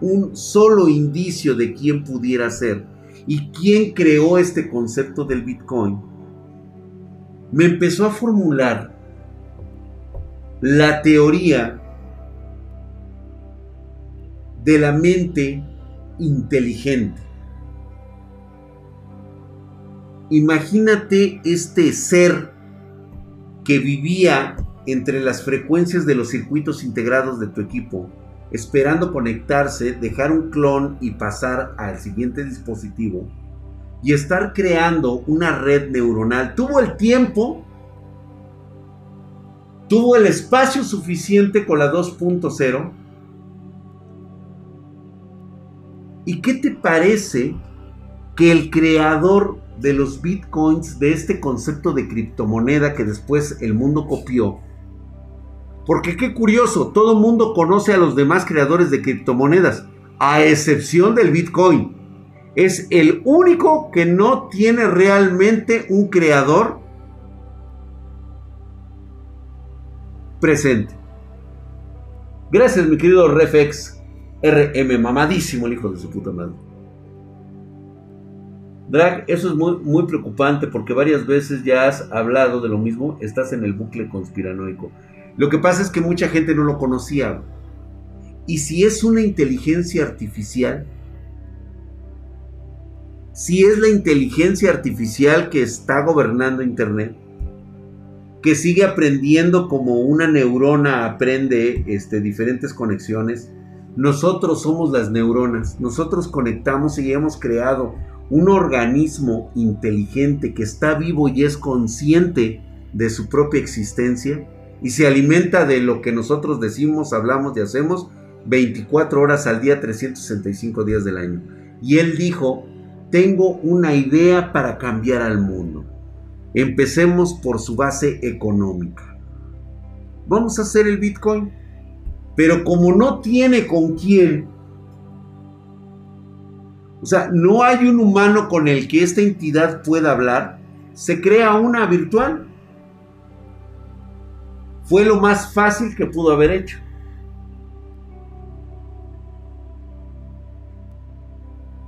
un solo indicio de quién pudiera ser y quién creó este concepto del Bitcoin, me empezó a formular la teoría de la mente inteligente. Imagínate este ser que vivía entre las frecuencias de los circuitos integrados de tu equipo, esperando conectarse, dejar un clon y pasar al siguiente dispositivo y estar creando una red neuronal. Tuvo el tiempo, tuvo el espacio suficiente con la 2.0. ¿Y qué te parece que el creador de los bitcoins, de este concepto de criptomoneda que después el mundo copió. Porque qué curioso, todo el mundo conoce a los demás creadores de criptomonedas, a excepción del bitcoin. Es el único que no tiene realmente un creador presente. Gracias, mi querido Refex. RM, mamadísimo el hijo de su puta madre. Drag, eso es muy, muy preocupante porque varias veces ya has hablado de lo mismo, estás en el bucle conspiranoico. Lo que pasa es que mucha gente no lo conocía. Y si es una inteligencia artificial, si es la inteligencia artificial que está gobernando Internet, que sigue aprendiendo como una neurona aprende este, diferentes conexiones, nosotros somos las neuronas, nosotros conectamos y hemos creado un organismo inteligente que está vivo y es consciente de su propia existencia y se alimenta de lo que nosotros decimos, hablamos y hacemos 24 horas al día, 365 días del año. Y él dijo, tengo una idea para cambiar al mundo. Empecemos por su base económica. Vamos a hacer el Bitcoin. Pero como no tiene con quién o sea, no hay un humano con el que esta entidad pueda hablar. Se crea una virtual. Fue lo más fácil que pudo haber hecho.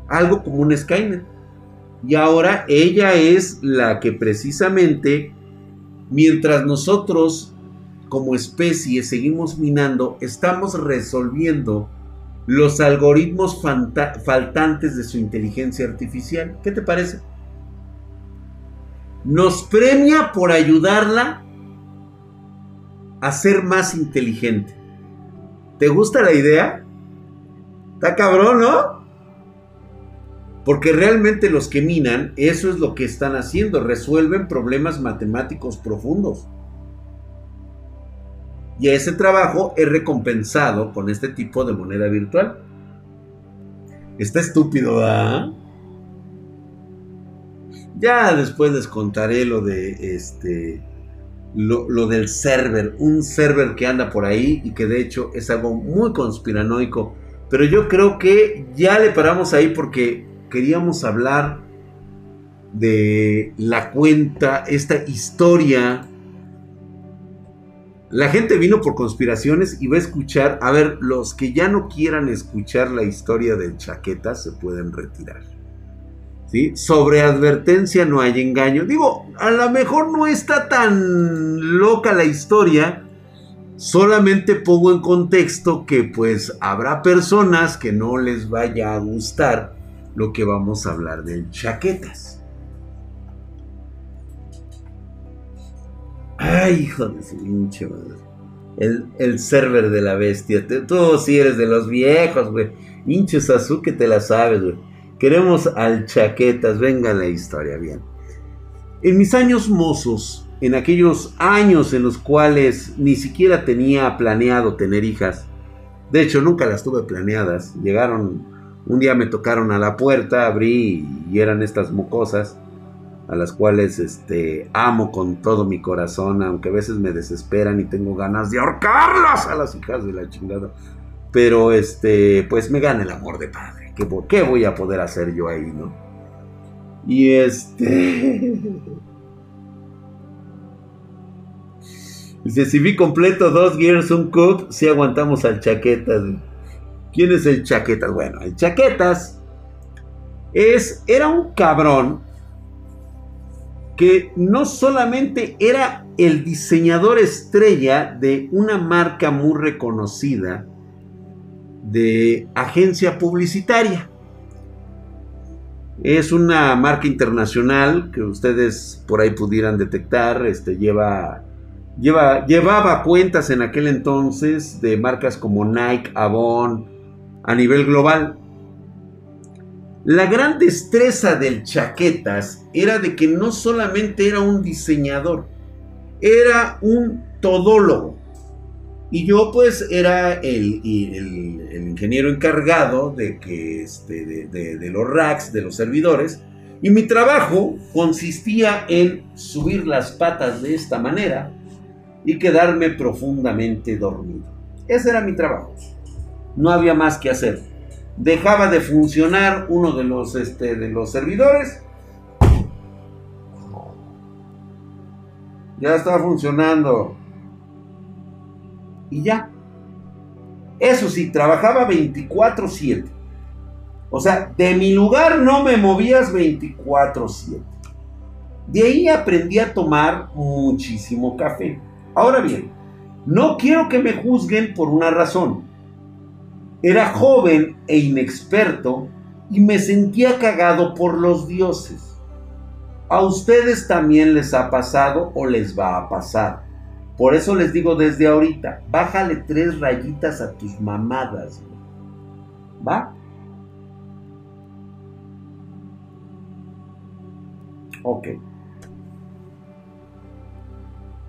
Algo como un Skynet. Y ahora ella es la que precisamente, mientras nosotros como especie seguimos minando, estamos resolviendo los algoritmos faltantes de su inteligencia artificial. ¿Qué te parece? Nos premia por ayudarla a ser más inteligente. ¿Te gusta la idea? Está cabrón, ¿no? Porque realmente los que minan, eso es lo que están haciendo, resuelven problemas matemáticos profundos. Y ese trabajo es recompensado con este tipo de moneda virtual. Está estúpido, ¿ah? Ya después les contaré lo de este. Lo, del server. Un server que anda por ahí y que de hecho es algo muy conspiranoico. Pero yo creo que ya le paramos ahí porque queríamos hablar de la cuenta, esta historia la gente vino por conspiraciones y va a escuchar, a ver, los que ya no quieran escuchar la historia del chaqueta se pueden retirar. ¿Sí? Sobre advertencia no hay engaño. Digo, a lo mejor no está tan loca la historia. Solamente pongo en contexto que pues habrá personas que no les vaya a gustar lo que vamos a hablar de chaquetas. Ay, hijo de su pinche madre. El, server de la bestia. Tú sí eres de los viejos, güey. Hinche que te la sabes, güey. Queremos al chaquetas. Venga la historia, bien. En mis años mozos, en aquellos años en los cuales ni siquiera tenía planeado tener hijas, de hecho nunca las tuve planeadas, llegaron, un día me tocaron a la puerta, abrí y eran estas mocosas a las cuales este, amo con todo mi corazón, aunque a veces me desesperan y tengo ganas de ahorcarlas a las hijas de la chingada. Pero este, pues me gana el amor de padre. ¿Qué, ¿Qué voy a poder hacer yo ahí, no? Y este. Dice, completo dos Gears, un Cook, si aguantamos al Chaquetas. ¿Quién es el Chaquetas? Bueno, el Chaquetas es, era un cabrón que no solamente era el diseñador estrella de una marca muy reconocida de agencia publicitaria. Es una marca internacional que ustedes por ahí pudieran detectar. Este lleva, lleva, llevaba cuentas en aquel entonces de marcas como Nike, Avon, a nivel global. La gran destreza del Chaquetas era de que no solamente era un diseñador, era un todólogo. Y yo pues era el, ingeniero encargado de, que, este, de, los racks, de los servidores. Y mi trabajo consistía en subir las patas de esta manera y quedarme profundamente dormido. Ese era mi trabajo. No había más que hacer dejaba de funcionar uno de los, este, de los servidores. Ya estaba funcionando. Y ya. Eso sí, trabajaba 24/7. O sea, de mi lugar no me movías 24/7. De ahí aprendí a tomar muchísimo café. Ahora bien, no quiero que me juzguen por una razón. Era joven e inexperto y me sentía cagado por los dioses. A ustedes también les ha pasado o les va a pasar. Por eso les digo desde ahorita, bájale tres rayitas a tus mamadas. ¿Va? Ok.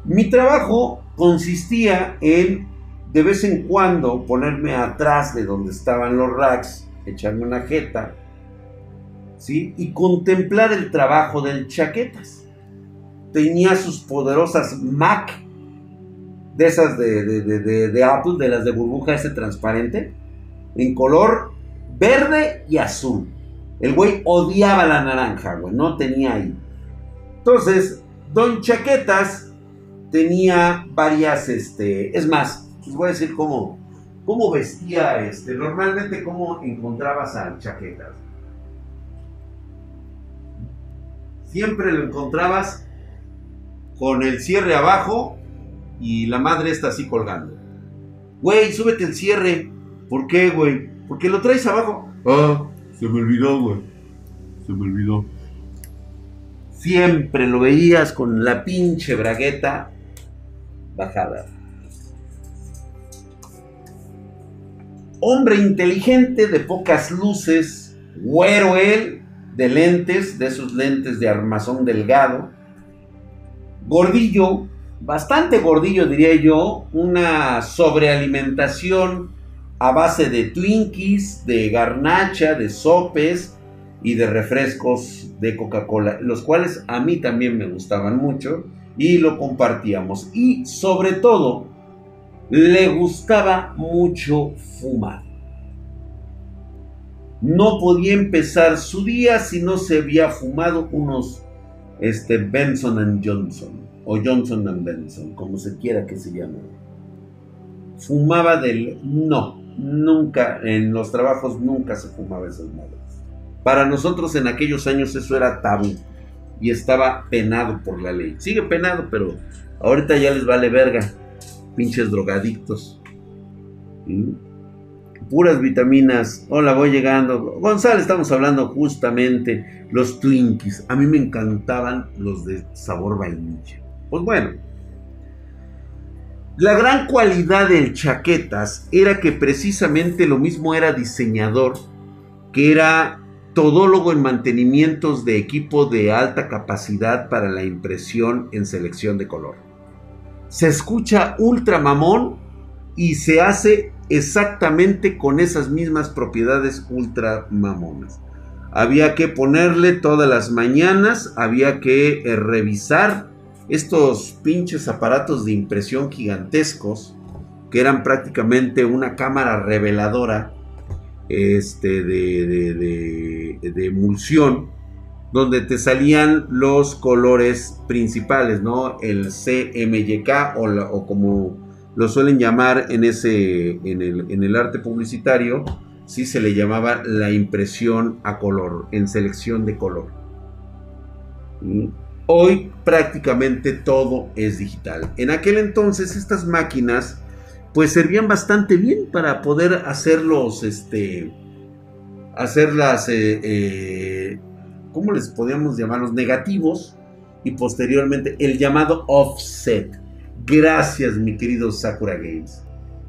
Mi trabajo consistía en de vez en cuando ponerme atrás de donde estaban los racks, echarme una jeta, ¿sí? Y contemplar el trabajo del chaquetas. Tenía sus poderosas Mac, de esas de, Apple, de las de burbuja ese transparente, en color verde y azul. El güey odiaba la naranja, güey, no tenía ahí. Entonces, Don Chaquetas tenía varias, este, es más, les voy a decir cómo, cómo vestía, este, normalmente cómo encontrabas a chaquetas. Siempre lo encontrabas con el cierre abajo y la madre está así colgando. Güey, súbete el cierre. ¿Por qué, güey? Porque lo traes abajo. Ah, se me olvidó, güey. Se me olvidó. Siempre lo veías con la pinche bragueta bajada. Hombre inteligente, de pocas luces, güero él, de lentes, de esos lentes de armazón delgado. Gordillo, bastante gordillo diría yo, una sobrealimentación a base de Twinkies, de garnacha, de sopes y de refrescos de Coca-Cola, los cuales a mí también me gustaban mucho y lo compartíamos. Y sobre todo, le gustaba mucho fumar. No podía empezar su día si no se había fumado unos este, Benson Johnson o Johnson Benson, como se quiera que se llame. Fumaba del... No, nunca, en los trabajos nunca se fumaba esas madres. Para nosotros en aquellos años eso era tabú y estaba penado por la ley. Sigue penado, pero ahorita ya les vale verga. Pinches drogadictos. Puras vitaminas. Hola, voy llegando. González, estamos hablando justamente los Twinkies. A mí me encantaban los de sabor vainilla. Pues bueno. La gran cualidad del Chaquetas era que precisamente lo mismo era diseñador, que era todólogo en mantenimientos de equipo de alta capacidad para la impresión en selección de color. Se escucha ultra mamón y se hace exactamente con esas mismas propiedades ultra mamonas. Había que ponerle todas las mañanas, había que eh, revisar estos pinches aparatos de impresión gigantescos que eran prácticamente una cámara reveladora este, de, de, emulsión, donde te salían los colores principales, ¿no? El CMYK o, como lo suelen llamar en, ese, en, el, en el arte publicitario, sí se le llamaba la impresión a color, en selección de color. Hoy prácticamente todo es digital. En aquel entonces estas máquinas pues servían bastante bien para poder hacerlos, este, hacerlas, eh, eh, ¿cómo les podíamos llamar? Los negativos y posteriormente el llamado offset. Gracias, mi querido Sakura Games.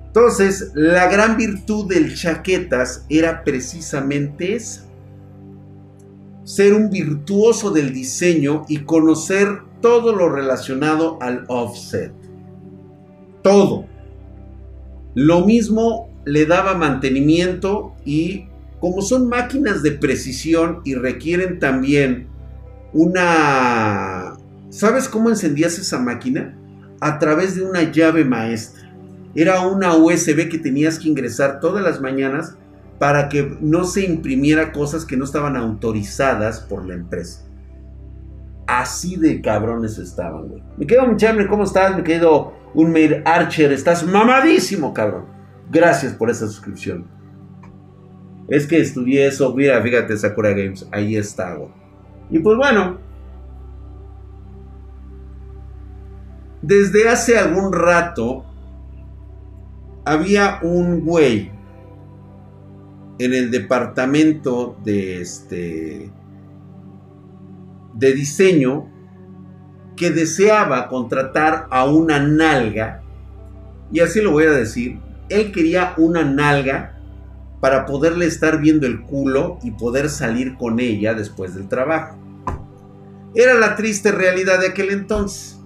Entonces, la gran virtud del chaquetas era precisamente esa. Ser un virtuoso del diseño y conocer todo lo relacionado al offset. Todo. Lo mismo le daba mantenimiento y como son máquinas de precisión y requieren también una... ¿Sabes cómo encendías esa máquina? A través de una llave maestra. Era una USB que tenías que ingresar todas las mañanas para que no se imprimiera cosas que no estaban autorizadas por la empresa. Así de cabrones estaban, güey. Me quedo muchachos, ¿cómo estás? Me quedo un Archer, estás mamadísimo, cabrón. Gracias por esa suscripción. Es que estudié eso, mira, fíjate, Sakura Games, ahí está. Y pues bueno, desde hace algún rato había un güey en el departamento de este de diseño que deseaba contratar a una nalga, y así lo voy a decir, él quería una nalga para poderle estar viendo el culo y poder salir con ella después del trabajo. Era la triste realidad de aquel entonces.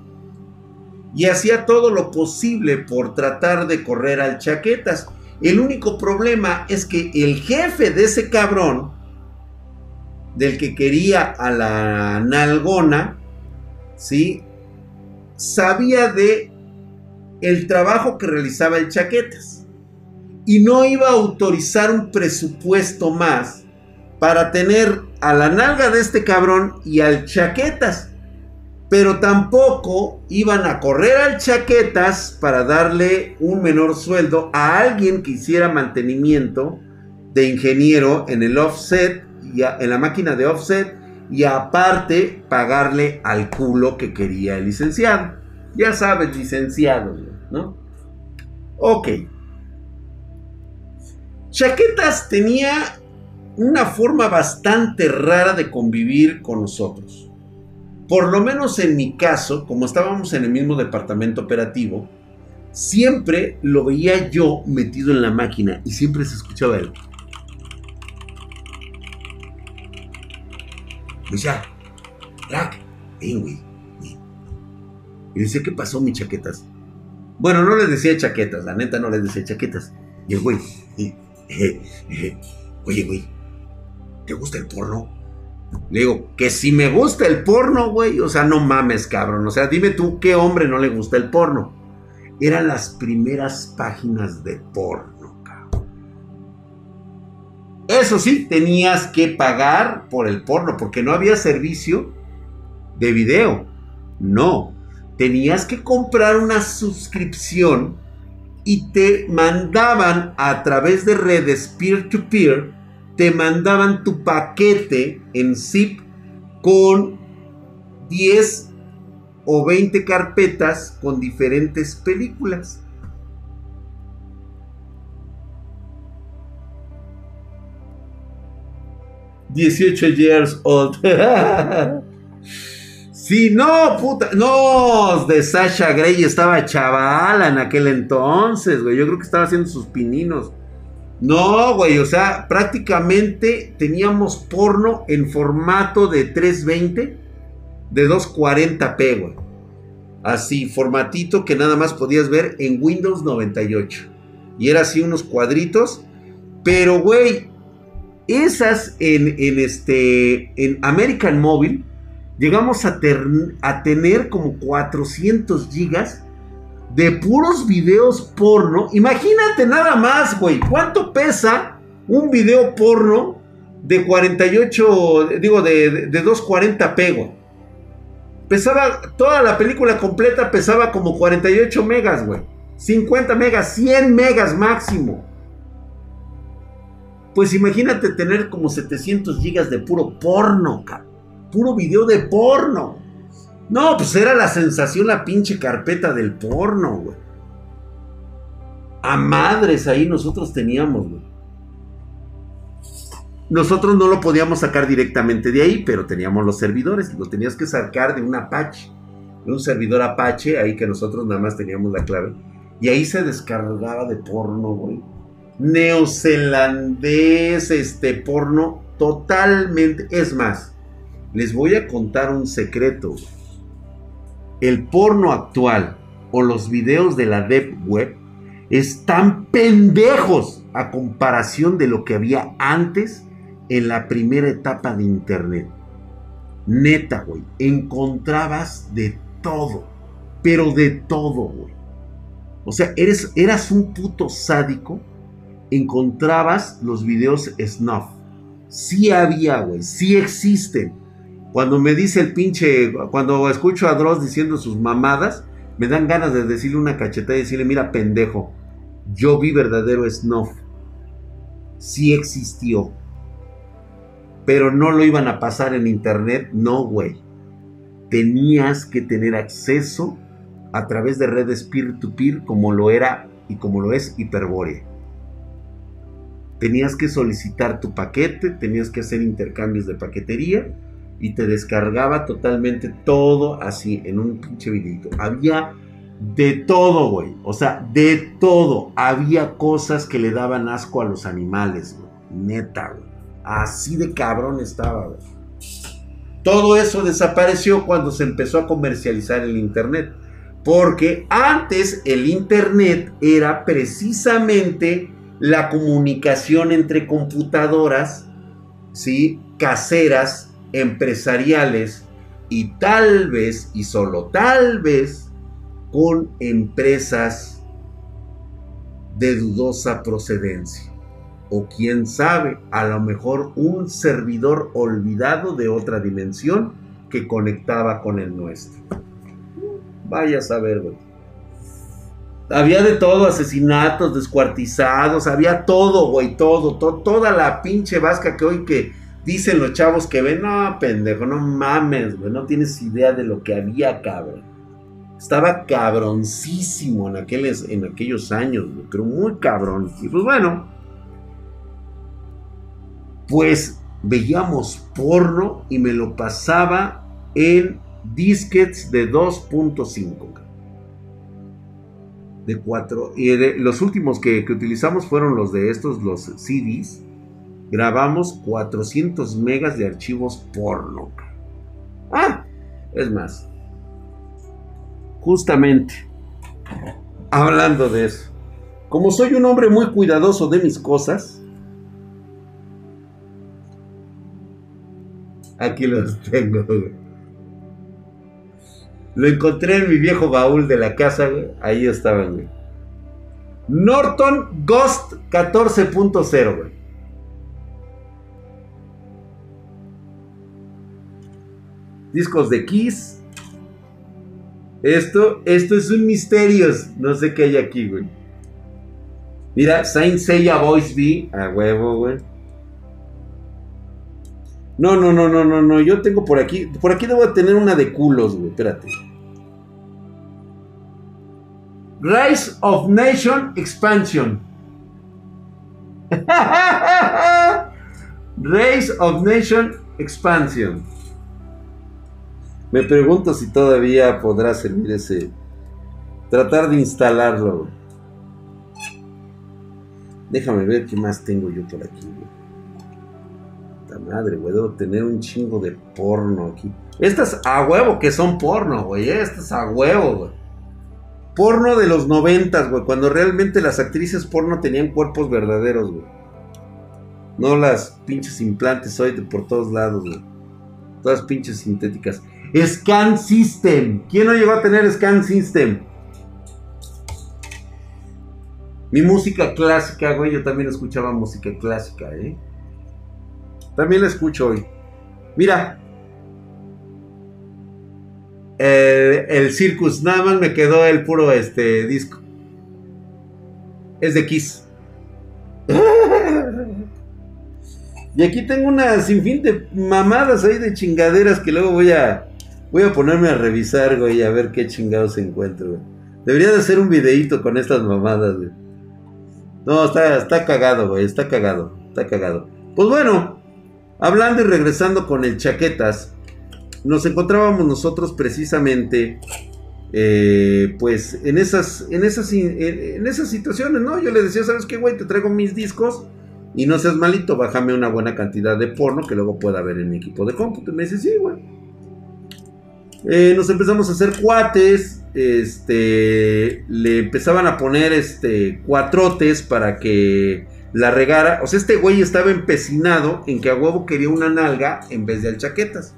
Y hacía todo lo posible por tratar de correr al chaquetas. El único problema es que el jefe de ese cabrón, del que quería a la nalgona, ¿sí? Sabía de el trabajo que realizaba el Chaquetas y no iba a autorizar un presupuesto más para tener a la nalga de este cabrón y al Chaquetas. Pero tampoco iban a correr al Chaquetas para darle un menor sueldo a alguien que hiciera mantenimiento de ingeniero en el offset y en la máquina de offset y aparte pagarle al culo que quería el licenciado. Ya sabes, licenciado, ¿no? Ok. Chaquetas tenía una forma bastante rara de convivir con nosotros. Por lo menos en mi caso, como estábamos en el mismo departamento operativo, siempre lo veía yo metido en la máquina y siempre se escuchaba él. Me Black, ven, güey, Y decía, ¿qué pasó, mis chaquetas? Bueno, no les decía chaquetas, la neta no les decía chaquetas. Y el güey, oye, güey, ¿te gusta el porno? Le digo, que si me gusta el porno, güey, o sea, no mames, cabrón. O sea, dime tú qué hombre no le gusta el porno. Eran las primeras páginas de porno, cabrón. Eso sí, tenías que pagar por el porno, porque no había servicio de video. No, tenías que comprar una suscripción y te mandaban a través de redes peer-to-peer, te mandaban tu paquete en zip con 10 o 20 carpetas con diferentes películas. ...18 years old... Sí, no, puta. No, de Sasha Grey estaba chavala en aquel entonces, güey. Yo creo que estaba haciendo sus pininos. No, güey, o sea, prácticamente teníamos porno en formato de 320 de 240p, güey. Así, formatito que nada más podías ver en Windows 98. Y era así unos cuadritos. Pero, güey, esas en, en este, en American Mobile llegamos a, tener como 400 gigas de puros videos porno. Imagínate nada más, güey. ¿Cuánto pesa un video porno de 48, digo, de, de, 240p, güey? Pesaba, toda la película completa pesaba como 48 megas, güey. 50 megas, 100 megas máximo. Pues imagínate tener como 700 gigas de puro porno, cabrón puro video de porno. No, pues era la sensación la pinche carpeta del porno, güey. A madres ahí nosotros teníamos. Nosotros no lo podíamos sacar directamente de ahí, pero teníamos los servidores. Lo tenías que sacar de un Apache. De un servidor Apache, ahí que nosotros nada más teníamos la clave. Y ahí se descargaba de porno, güey. Neozelandés, este porno, totalmente. Es más, les voy a contar un secreto. El porno actual o los videos de la Deep Web están pendejos a comparación de lo que había antes en la primera etapa de Internet. Neta, güey, encontrabas de todo, pero de todo, güey. O sea, eres, eras un puto sádico, encontrabas los videos snuff. Sí había, güey, sí existen cuando me dice el pinche, cuando escucho a Dross diciendo sus mamadas, me dan ganas de decirle una cachetada y decirle, mira pendejo, yo vi verdadero snuff. Sí existió. Pero no lo iban a pasar en internet, no, güey. Tenías que tener acceso a través de redes peer-to-peer como lo era y como lo es Hyperborea. Tenías que solicitar tu paquete, tenías que hacer intercambios de paquetería y te descargaba totalmente todo así en un pinche videito. Había de todo, güey. O sea, de todo. Había cosas que le daban asco a los animales. Neta, güey. Así de cabrón estaba, güey. Todo eso desapareció cuando se empezó a comercializar el Internet. Porque antes el Internet era precisamente la comunicación entre computadoras, ¿sí? Caseras empresariales y tal vez, y solo tal vez, con empresas de dudosa procedencia. O quién sabe, a lo mejor un servidor olvidado de otra dimensión que conectaba con el nuestro. Vaya a saber, güey. Había de todo, asesinatos, descuartizados, había todo, güey, todo, toda la pinche vasca que hoy que Dicen los chavos que ven, no, pendejo, no mames, no tienes idea de lo que había, cabrón. Estaba cabroncísimo en, aquellos, en aquellos años, güey, pero muy cabrón. Y pues bueno, pues veíamos porno y me lo pasaba en disquets de 2.5. De 4. Y los últimos que utilizamos fueron los de estos, los CDs grabamos 400 megas de archivos porno. Ah, es más. Justamente, hablando de eso, como soy un hombre muy cuidadoso de mis cosas, aquí los tengo. Lo encontré en mi viejo baúl de la casa, Ahí estaban, güey. Norton Ghost 14.0, güey. Discos de Kiss. Esto, esto es un misterio. No sé qué hay aquí, güey. Mira, Saint Seiya Voice B. A huevo, güey. No, no, no, no, no, no. Yo tengo por aquí. Por aquí debo tener una de culos, güey. Espérate. Rise of Nation Expansion. Rise of Nation Expansion. Me pregunto si todavía podrá servir ese. Tratar de instalarlo. Déjame ver qué más tengo yo por aquí. Esta madre, güey. Debo tener un chingo de porno aquí. Estas a huevo que son porno, güey. Eh, estas a huevo, güey. Porno de los noventas, güey. Cuando realmente las actrices porno tenían cuerpos verdaderos, güey. No las pinches implantes hoy de por todos lados, güey. Todas pinches sintéticas. Scan System. ¿Quién no llegó a tener Scan System? Mi música clásica, güey. Yo también escuchaba música clásica, ¿eh? También la escucho hoy. Mira, el, Circus, nada más me quedó el puro este disco. Es de Kiss. y aquí tengo una sinfín de mamadas ahí de chingaderas que luego voy a voy a ponerme a revisar, güey, a ver qué chingados encuentro, Debería de hacer un videito con estas mamadas, güey. No, está, está cagado, güey, está cagado, está cagado. Pues bueno, hablando y regresando con el chaquetas, nos encontrábamos nosotros precisamente eh, pues en esas, en, esas, en, esas situaciones, ¿no? Yo le decía, ¿sabes qué, güey? Te traigo mis discos y no seas malito, bájame una buena cantidad de porno que luego pueda ver en mi equipo de cómputo. Y me dice, sí, güey. Eh, nos empezamos a hacer cuates, este, le empezaban a poner, este, cuatrotes para que la regara. O sea, este güey estaba empecinado en que a huevo quería una nalga en vez de al chaquetas.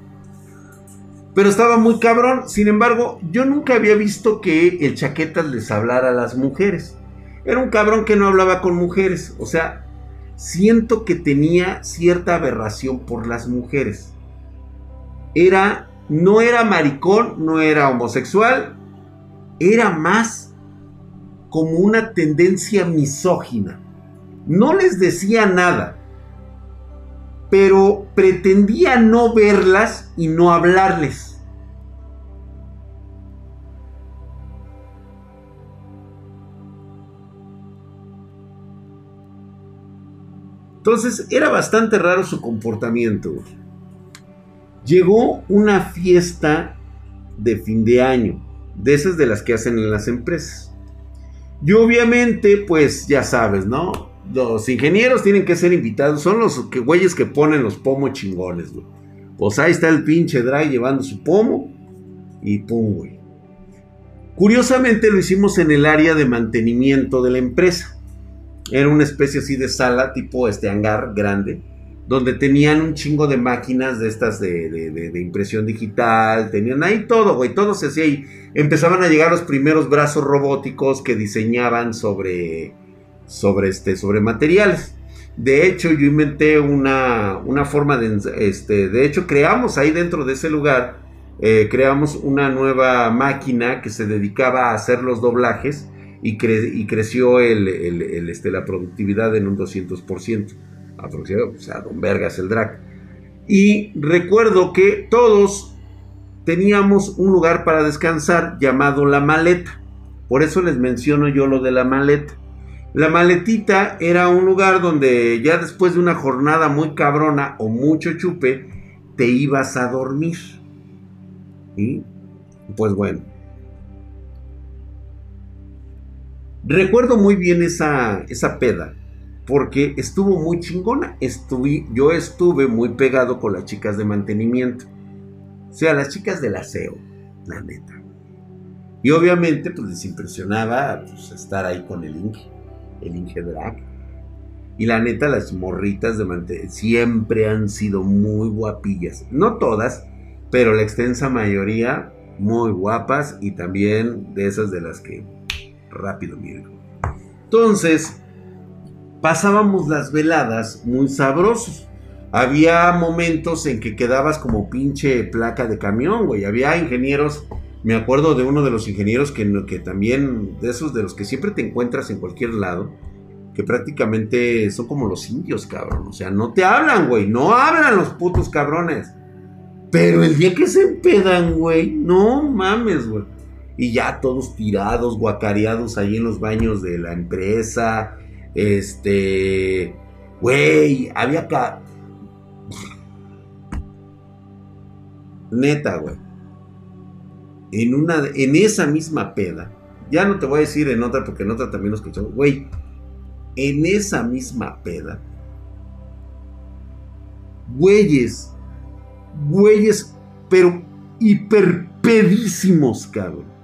Pero estaba muy cabrón. Sin embargo, yo nunca había visto que el chaquetas les hablara a las mujeres. Era un cabrón que no hablaba con mujeres. O sea, siento que tenía cierta aberración por las mujeres. Era, no era maricón, no era homosexual. Era más como una tendencia misógina. No les decía nada pero pretendía no verlas y no hablarles. Entonces era bastante raro su comportamiento. Llegó una fiesta de fin de año, de esas de las que hacen en las empresas. Y obviamente, pues ya sabes, ¿no? los ingenieros tienen que ser invitados. Son los que, güeyes que ponen los pomos chingones, güey. Pues ahí está el pinche Drag llevando su pomo. Y pum, güey. Curiosamente lo hicimos en el área de mantenimiento de la empresa. Era una especie así de sala, tipo este hangar grande, donde tenían un chingo de máquinas de estas de, impresión digital. Tenían ahí todo, güey. Todo se hacía ahí. Empezaban a llegar los primeros brazos robóticos que diseñaban sobre sobre, este, sobre materiales. De hecho, yo inventé una, una forma de, este, de hecho, creamos ahí dentro de ese lugar, eh, creamos una nueva máquina que se dedicaba a hacer los doblajes y, y creció el, este, la productividad en un 200%. O sea, don Vergas el drag. Y recuerdo que todos teníamos un lugar para descansar llamado la maleta. Por eso les menciono yo lo de la maleta. La maletita era un lugar donde ya después de una jornada muy cabrona o mucho chupe, te ibas a dormir. Y pues bueno. Recuerdo muy bien esa, esa peda. Porque estuvo muy chingona. Estuve, yo estuve muy pegado con las chicas de mantenimiento. O sea, las chicas del aseo, la neta. Y obviamente, pues les impresionaba pues, estar ahí con el Inge, el Inge Drag. Y la neta, las morritas de mantenimiento siempre han sido muy guapillas. No todas, pero la extensa mayoría muy guapas y también de esas de las que rápido miren. Entonces, pasábamos las veladas muy sabrosos. Había momentos en que quedabas como pinche placa de camión, güey. Había ingenieros, me acuerdo de uno de los ingenieros que, que también, de esos de los que siempre te encuentras en cualquier lado, que prácticamente son como los indios, cabrón. O sea, no te hablan, güey. No hablan los putos cabrones. Pero el día que se empedan, güey, no mames, güey. Y ya todos tirados, guacareados ahí en los baños de la empresa este, güey, había acá. Neta, güey. En una, en esa misma peda. Ya no te voy a decir en otra porque en otra también lo escuchamos. Güey, en esa misma peda. Güeyes. Güeyes, pero hiperpedísimos, cabrón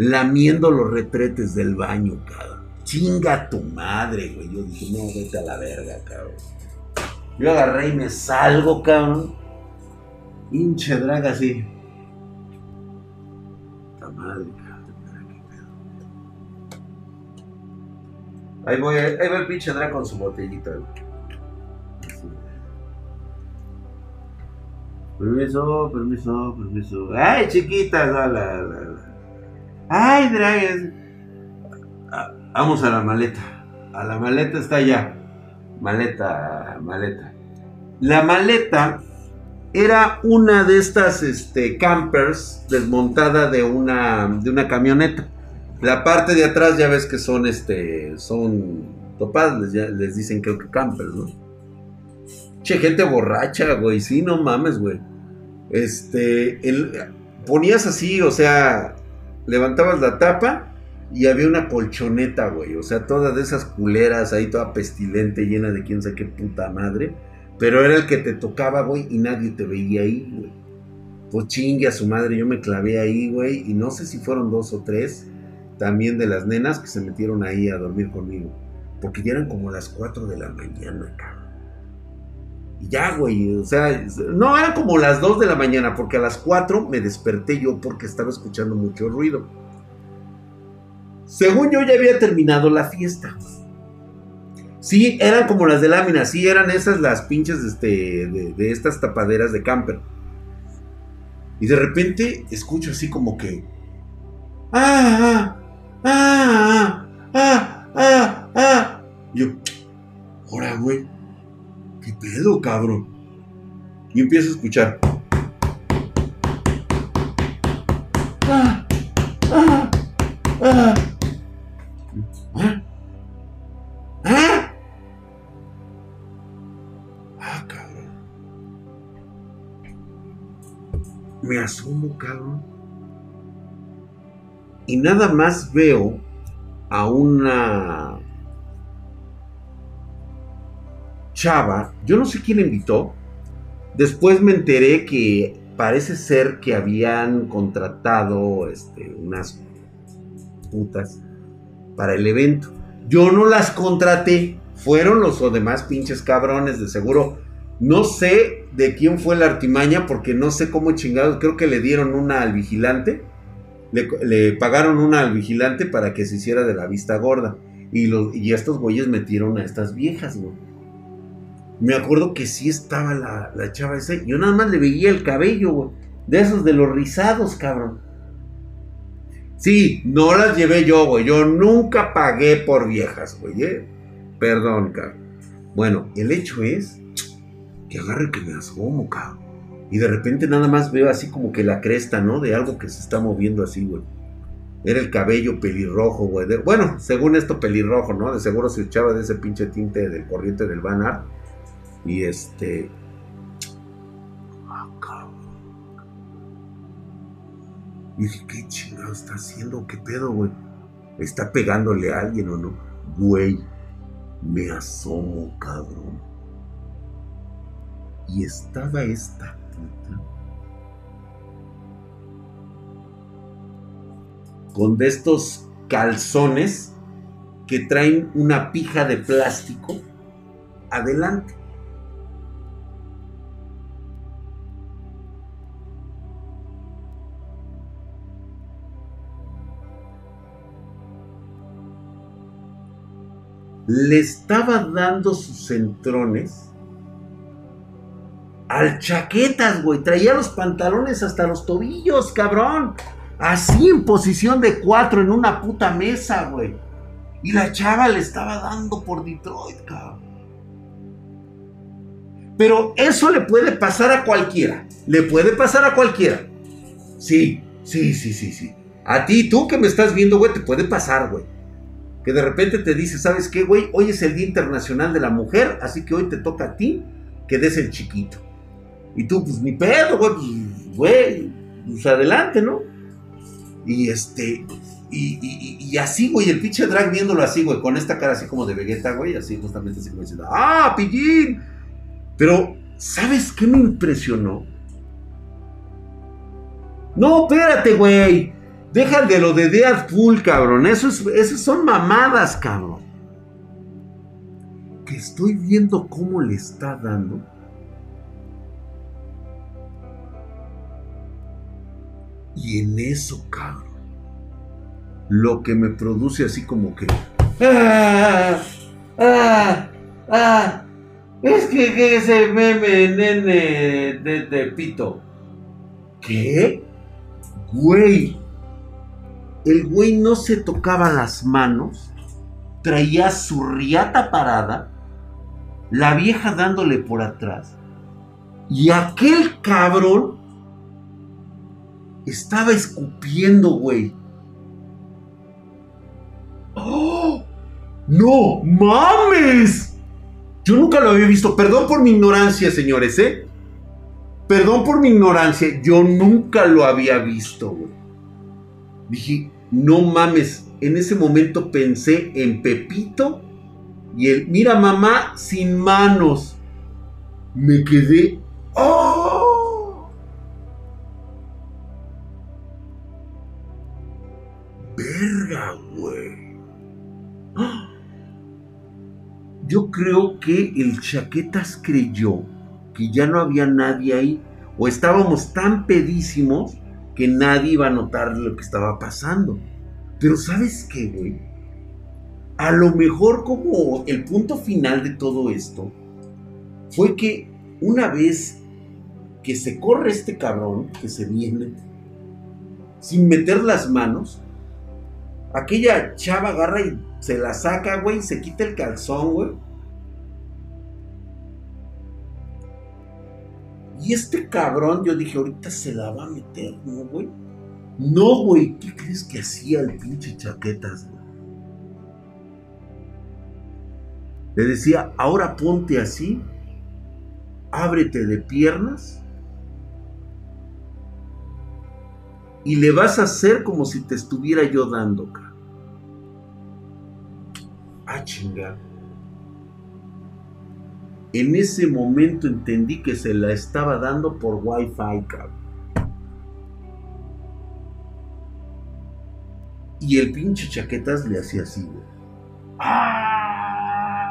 lamiendo los retretes del baño, cabrón. Chinga tu madre, güey. Yo dije, no, vete a la verga, cabrón. Yo agarré y me salgo, cabrón. Hinche draga así. La madre, cabrón. Ahí voy, ahí va el pinche drag con su botellita, güey. Permiso, permiso, permiso. ¡Ay, chiquita! La, la, la. Ay, dragas. Vamos a la maleta. A la maleta está allá. Maleta, maleta. La maleta era una de estas este, campers desmontada de una, de una camioneta. La parte de atrás ya ves que son, este, son topadas, les, les dicen creo que campers, ¿no? Che, gente borracha, güey, sí, no mames, güey. Este, el, ponías así, o sea, levantabas la tapa y había una colchoneta, güey. O sea, todas de esas culeras ahí, toda pestilente, llena de quién sabe qué puta madre. Pero era el que te tocaba, güey, y nadie te veía ahí, güey. Pues chingue a su madre, yo me clavé ahí, güey. Y no sé si fueron dos o tres también de las nenas que se metieron ahí a dormir conmigo. Porque ya eran como las 4 de la mañana, cabrón. Ya, güey, o sea, no, eran como las 2 de la mañana, porque a las 4 me desperté yo porque estaba escuchando mucho ruido. Según yo ya había terminado la fiesta. Sí, eran como las de lámina, sí, eran esas las pinches este, de, estas tapaderas de camper. Y de repente escucho así como que... ¡Ah! ¡Ah! ¡Ah! ¡Ah! ¡Ah! ¡Ah! Y yo... Ahora, güey ¿Qué pedo, cabrón? Y empiezo a escuchar. Ah, ¿Ah? ¿Ah? Ah, cabrón. Me asomo, cabrón. Y nada más veo a una chava, yo no sé quién la invitó. Después me enteré que parece ser que habían contratado este, unas putas para el evento. Yo no las contraté, fueron los demás pinches cabrones, de seguro. No sé de quién fue la artimaña, porque no sé cómo chingados. Creo que le dieron una al vigilante. Le, pagaron una al vigilante para que se hiciera de la vista gorda. Y, estos güeyes metieron a estas viejas, güey me acuerdo que sí estaba la, la chava esa. Yo nada más le veía el cabello, güey. De esos de los rizados, cabrón. Sí, no las llevé yo, güey. Yo nunca pagué por viejas, güey. ¿eh? Perdón, cabrón. Bueno, el hecho es que agarre que me asomo, cabrón. Y de repente nada más veo así como que la cresta, ¿no? De algo que se está moviendo así, güey. Era el cabello pelirrojo, güey. bueno, según esto pelirrojo, ¿no? De seguro se echaba de ese pinche tinte del corriente del Van y este. Y dije, ¿qué chingado está haciendo? ¿Qué pedo, güey? ¿Está pegándole a alguien o no? Güey, me asomo, cabrón. Y estaba esta puta con de estos calzones que traen una pija de plástico adelante. Le estaba dando sus centrones al chaquetas, güey. Traía los pantalones hasta los tobillos, cabrón. Así en posición de cuatro en una puta mesa, güey. Y la chava le estaba dando por Detroit, cabrón. Pero eso le puede pasar a cualquiera. Le puede pasar a cualquiera. Sí, sí, sí, sí, sí. A ti, tú que me estás viendo, güey, te puede pasar, güey. Que de repente te dice, ¿sabes qué, güey? Hoy es el Día Internacional de la Mujer, así que hoy te toca a ti que des el chiquito. Y tú, pues ni pedo, güey, pues, güey, pues adelante, ¿no? Y este, y, así, güey, el pinche drag viéndolo así, güey, con esta cara así como de Vegeta, güey, así justamente así como diciendo, ¡ah, pillín! Pero, ¿sabes qué me impresionó? No, espérate, güey. Deja de lo de Deadpool, cabrón. Eso, es, eso son mamadas, cabrón. Que estoy viendo cómo le está dando Y en eso, cabrón, lo que me produce así como que... ¡Ah! ¡Ah! ¡Ah! Es que, ese meme, nene, de pito. ¿Qué? Güey. El güey no se tocaba las manos. Traía su riata parada. La vieja dándole por atrás. Y aquel cabrón estaba escupiendo, güey. ¡Oh! ¡No mames! Yo nunca lo había visto. Perdón por mi ignorancia, señores, ¿eh? Perdón por mi ignorancia. Yo nunca lo había visto, güey. Dije, no mames. En ese momento pensé en Pepito y el, mira mamá, sin manos. Me quedé... ¡Oh! verga, güey. Yo creo que el Chaquetas creyó que ya no había nadie ahí. O estábamos tan pedísimos que nadie iba a notar lo que estaba pasando. Pero ¿sabes qué, güey? A lo mejor como el punto final de todo esto fue que una vez que se corre este cabrón, que se viene, sin meter las manos, Aquella chava agarra y se la saca, güey, se quita el calzón, güey. Y este cabrón, yo dije, ahorita se la va a meter, ¿no, güey? No, güey, ¿qué crees que hacía el pinche chaquetas, güey? Le decía, ahora ponte así, ábrete de piernas y le vas a hacer como si te estuviera yo dando, cabrón. Ah, chinga. En ese momento entendí que se la estaba dando por Wi-Fi, cabrón. Y el pinche chaquetas le hacía así, güey. ¡Ah!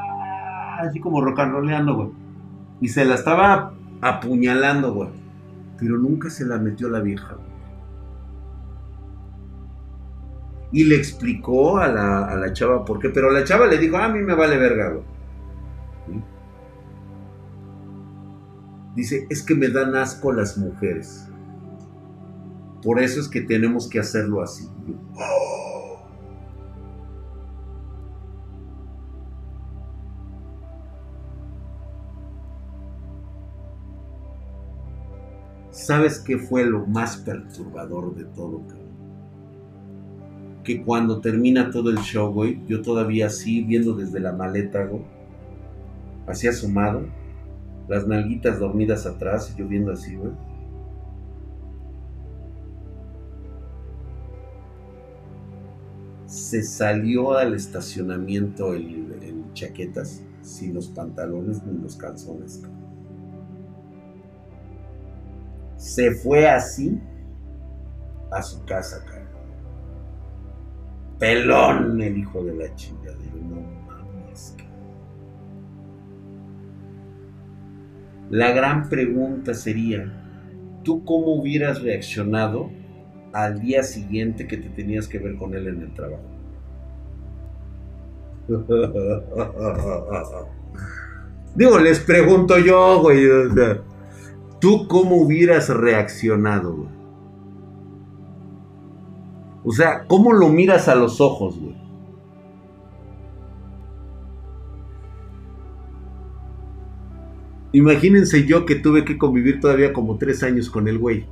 Así como rocanroleando, güey. Y se la estaba apuñalando, güey. Pero nunca se la metió la vieja, güey. y le explicó a la, chava por qué, pero la chava le dijo, a mí me vale verga, güey. Dice, es que me dan asco las mujeres. Por eso es que tenemos que hacerlo así. ¿Sabes qué fue lo más perturbador de todo, cabrón? que cuando termina todo el show, güey, yo todavía así, viendo desde la maleta, güey, así asomado, las nalguitas dormidas atrás y yo así, güey. se salió al estacionamiento en chaquetas, sin los pantalones ni los calzones. Se fue así a su casa, cara. Pelón, el hijo de la chingada. No mames. La gran pregunta sería, ¿tú cómo hubieras reaccionado al día siguiente que te tenías que ver con él en el trabajo. Digo, les pregunto yo, güey. ¿Tú cómo hubieras reaccionado, güey? O sea, ¿cómo lo miras a los ojos, güey? Imagínense yo que tuve que convivir todavía como tres años con el güey.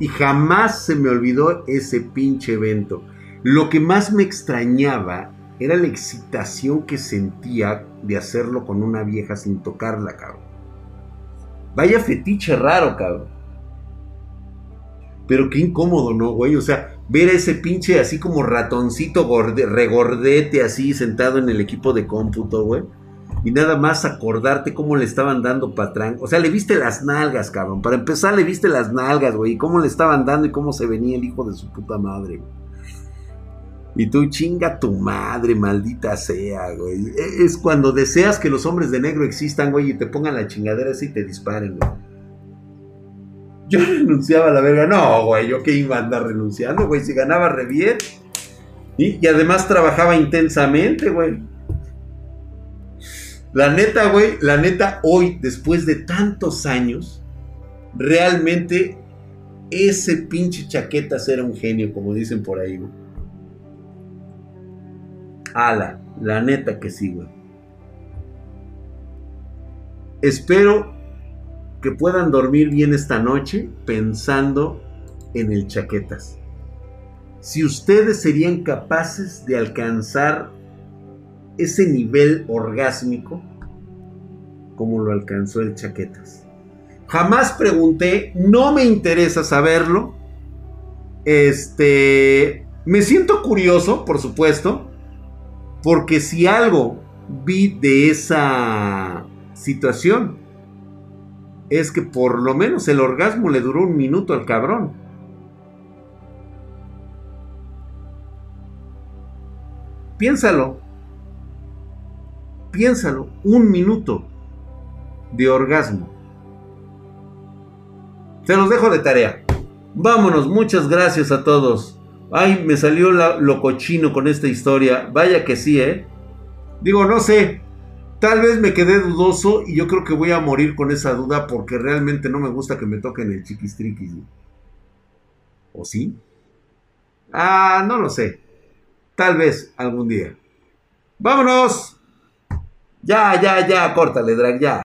Y jamás se me olvidó ese pinche evento. Lo que más me extrañaba era la excitación que sentía de hacerlo con una vieja sin tocarla, cabrón. Vaya fetiche raro, cabrón. Pero qué incómodo, ¿no, güey? O sea, ver a ese pinche así como ratoncito regordete así sentado en el equipo de cómputo, güey y nada más acordarte cómo le estaban dando patrán. O sea, le viste las nalgas, cabrón. Para empezar, le viste las nalgas, güey. Y cómo le estaban dando y cómo se venía el hijo de su puta madre, Y tú chinga tu madre, maldita sea, güey. E, es cuando deseas que los hombres de negro existan, güey, y te pongan la chingadera así y te disparen, güey. Yo renunciaba a la verga. No, güey, yo que iba a andar renunciando, güey. Si ganaba re bien. y además trabajaba intensamente, güey. La neta, güey, la neta, hoy, después de tantos años, realmente ese pinche chaquetas era un genio, como dicen por ahí, güey. Ala, la neta que sí, güey. Espero que puedan dormir bien esta noche pensando en el chaquetas. Si ustedes serían capaces de alcanzar ese nivel orgásmico como lo alcanzó el Chaquetas. Jamás pregunté, no me interesa saberlo. Este, me siento curioso, por supuesto, porque si algo vi de esa situación es que por lo menos el orgasmo le duró un minuto al cabrón. Piénsalo, piénsalo, un minuto de orgasmo. Se los dejo de tarea. Vámonos, muchas gracias a todos. Ay, me salió lo cochino con esta historia. Vaya que sí, ¿eh? Digo, no sé. Tal vez me quedé dudoso y yo creo que voy a morir con esa duda porque realmente no me gusta que me toquen el chiquistriquis. ¿O sí? Ah, no lo sé. Tal vez algún día. ¡Vámonos! Ya, ya, ya, córtale, drag, ya.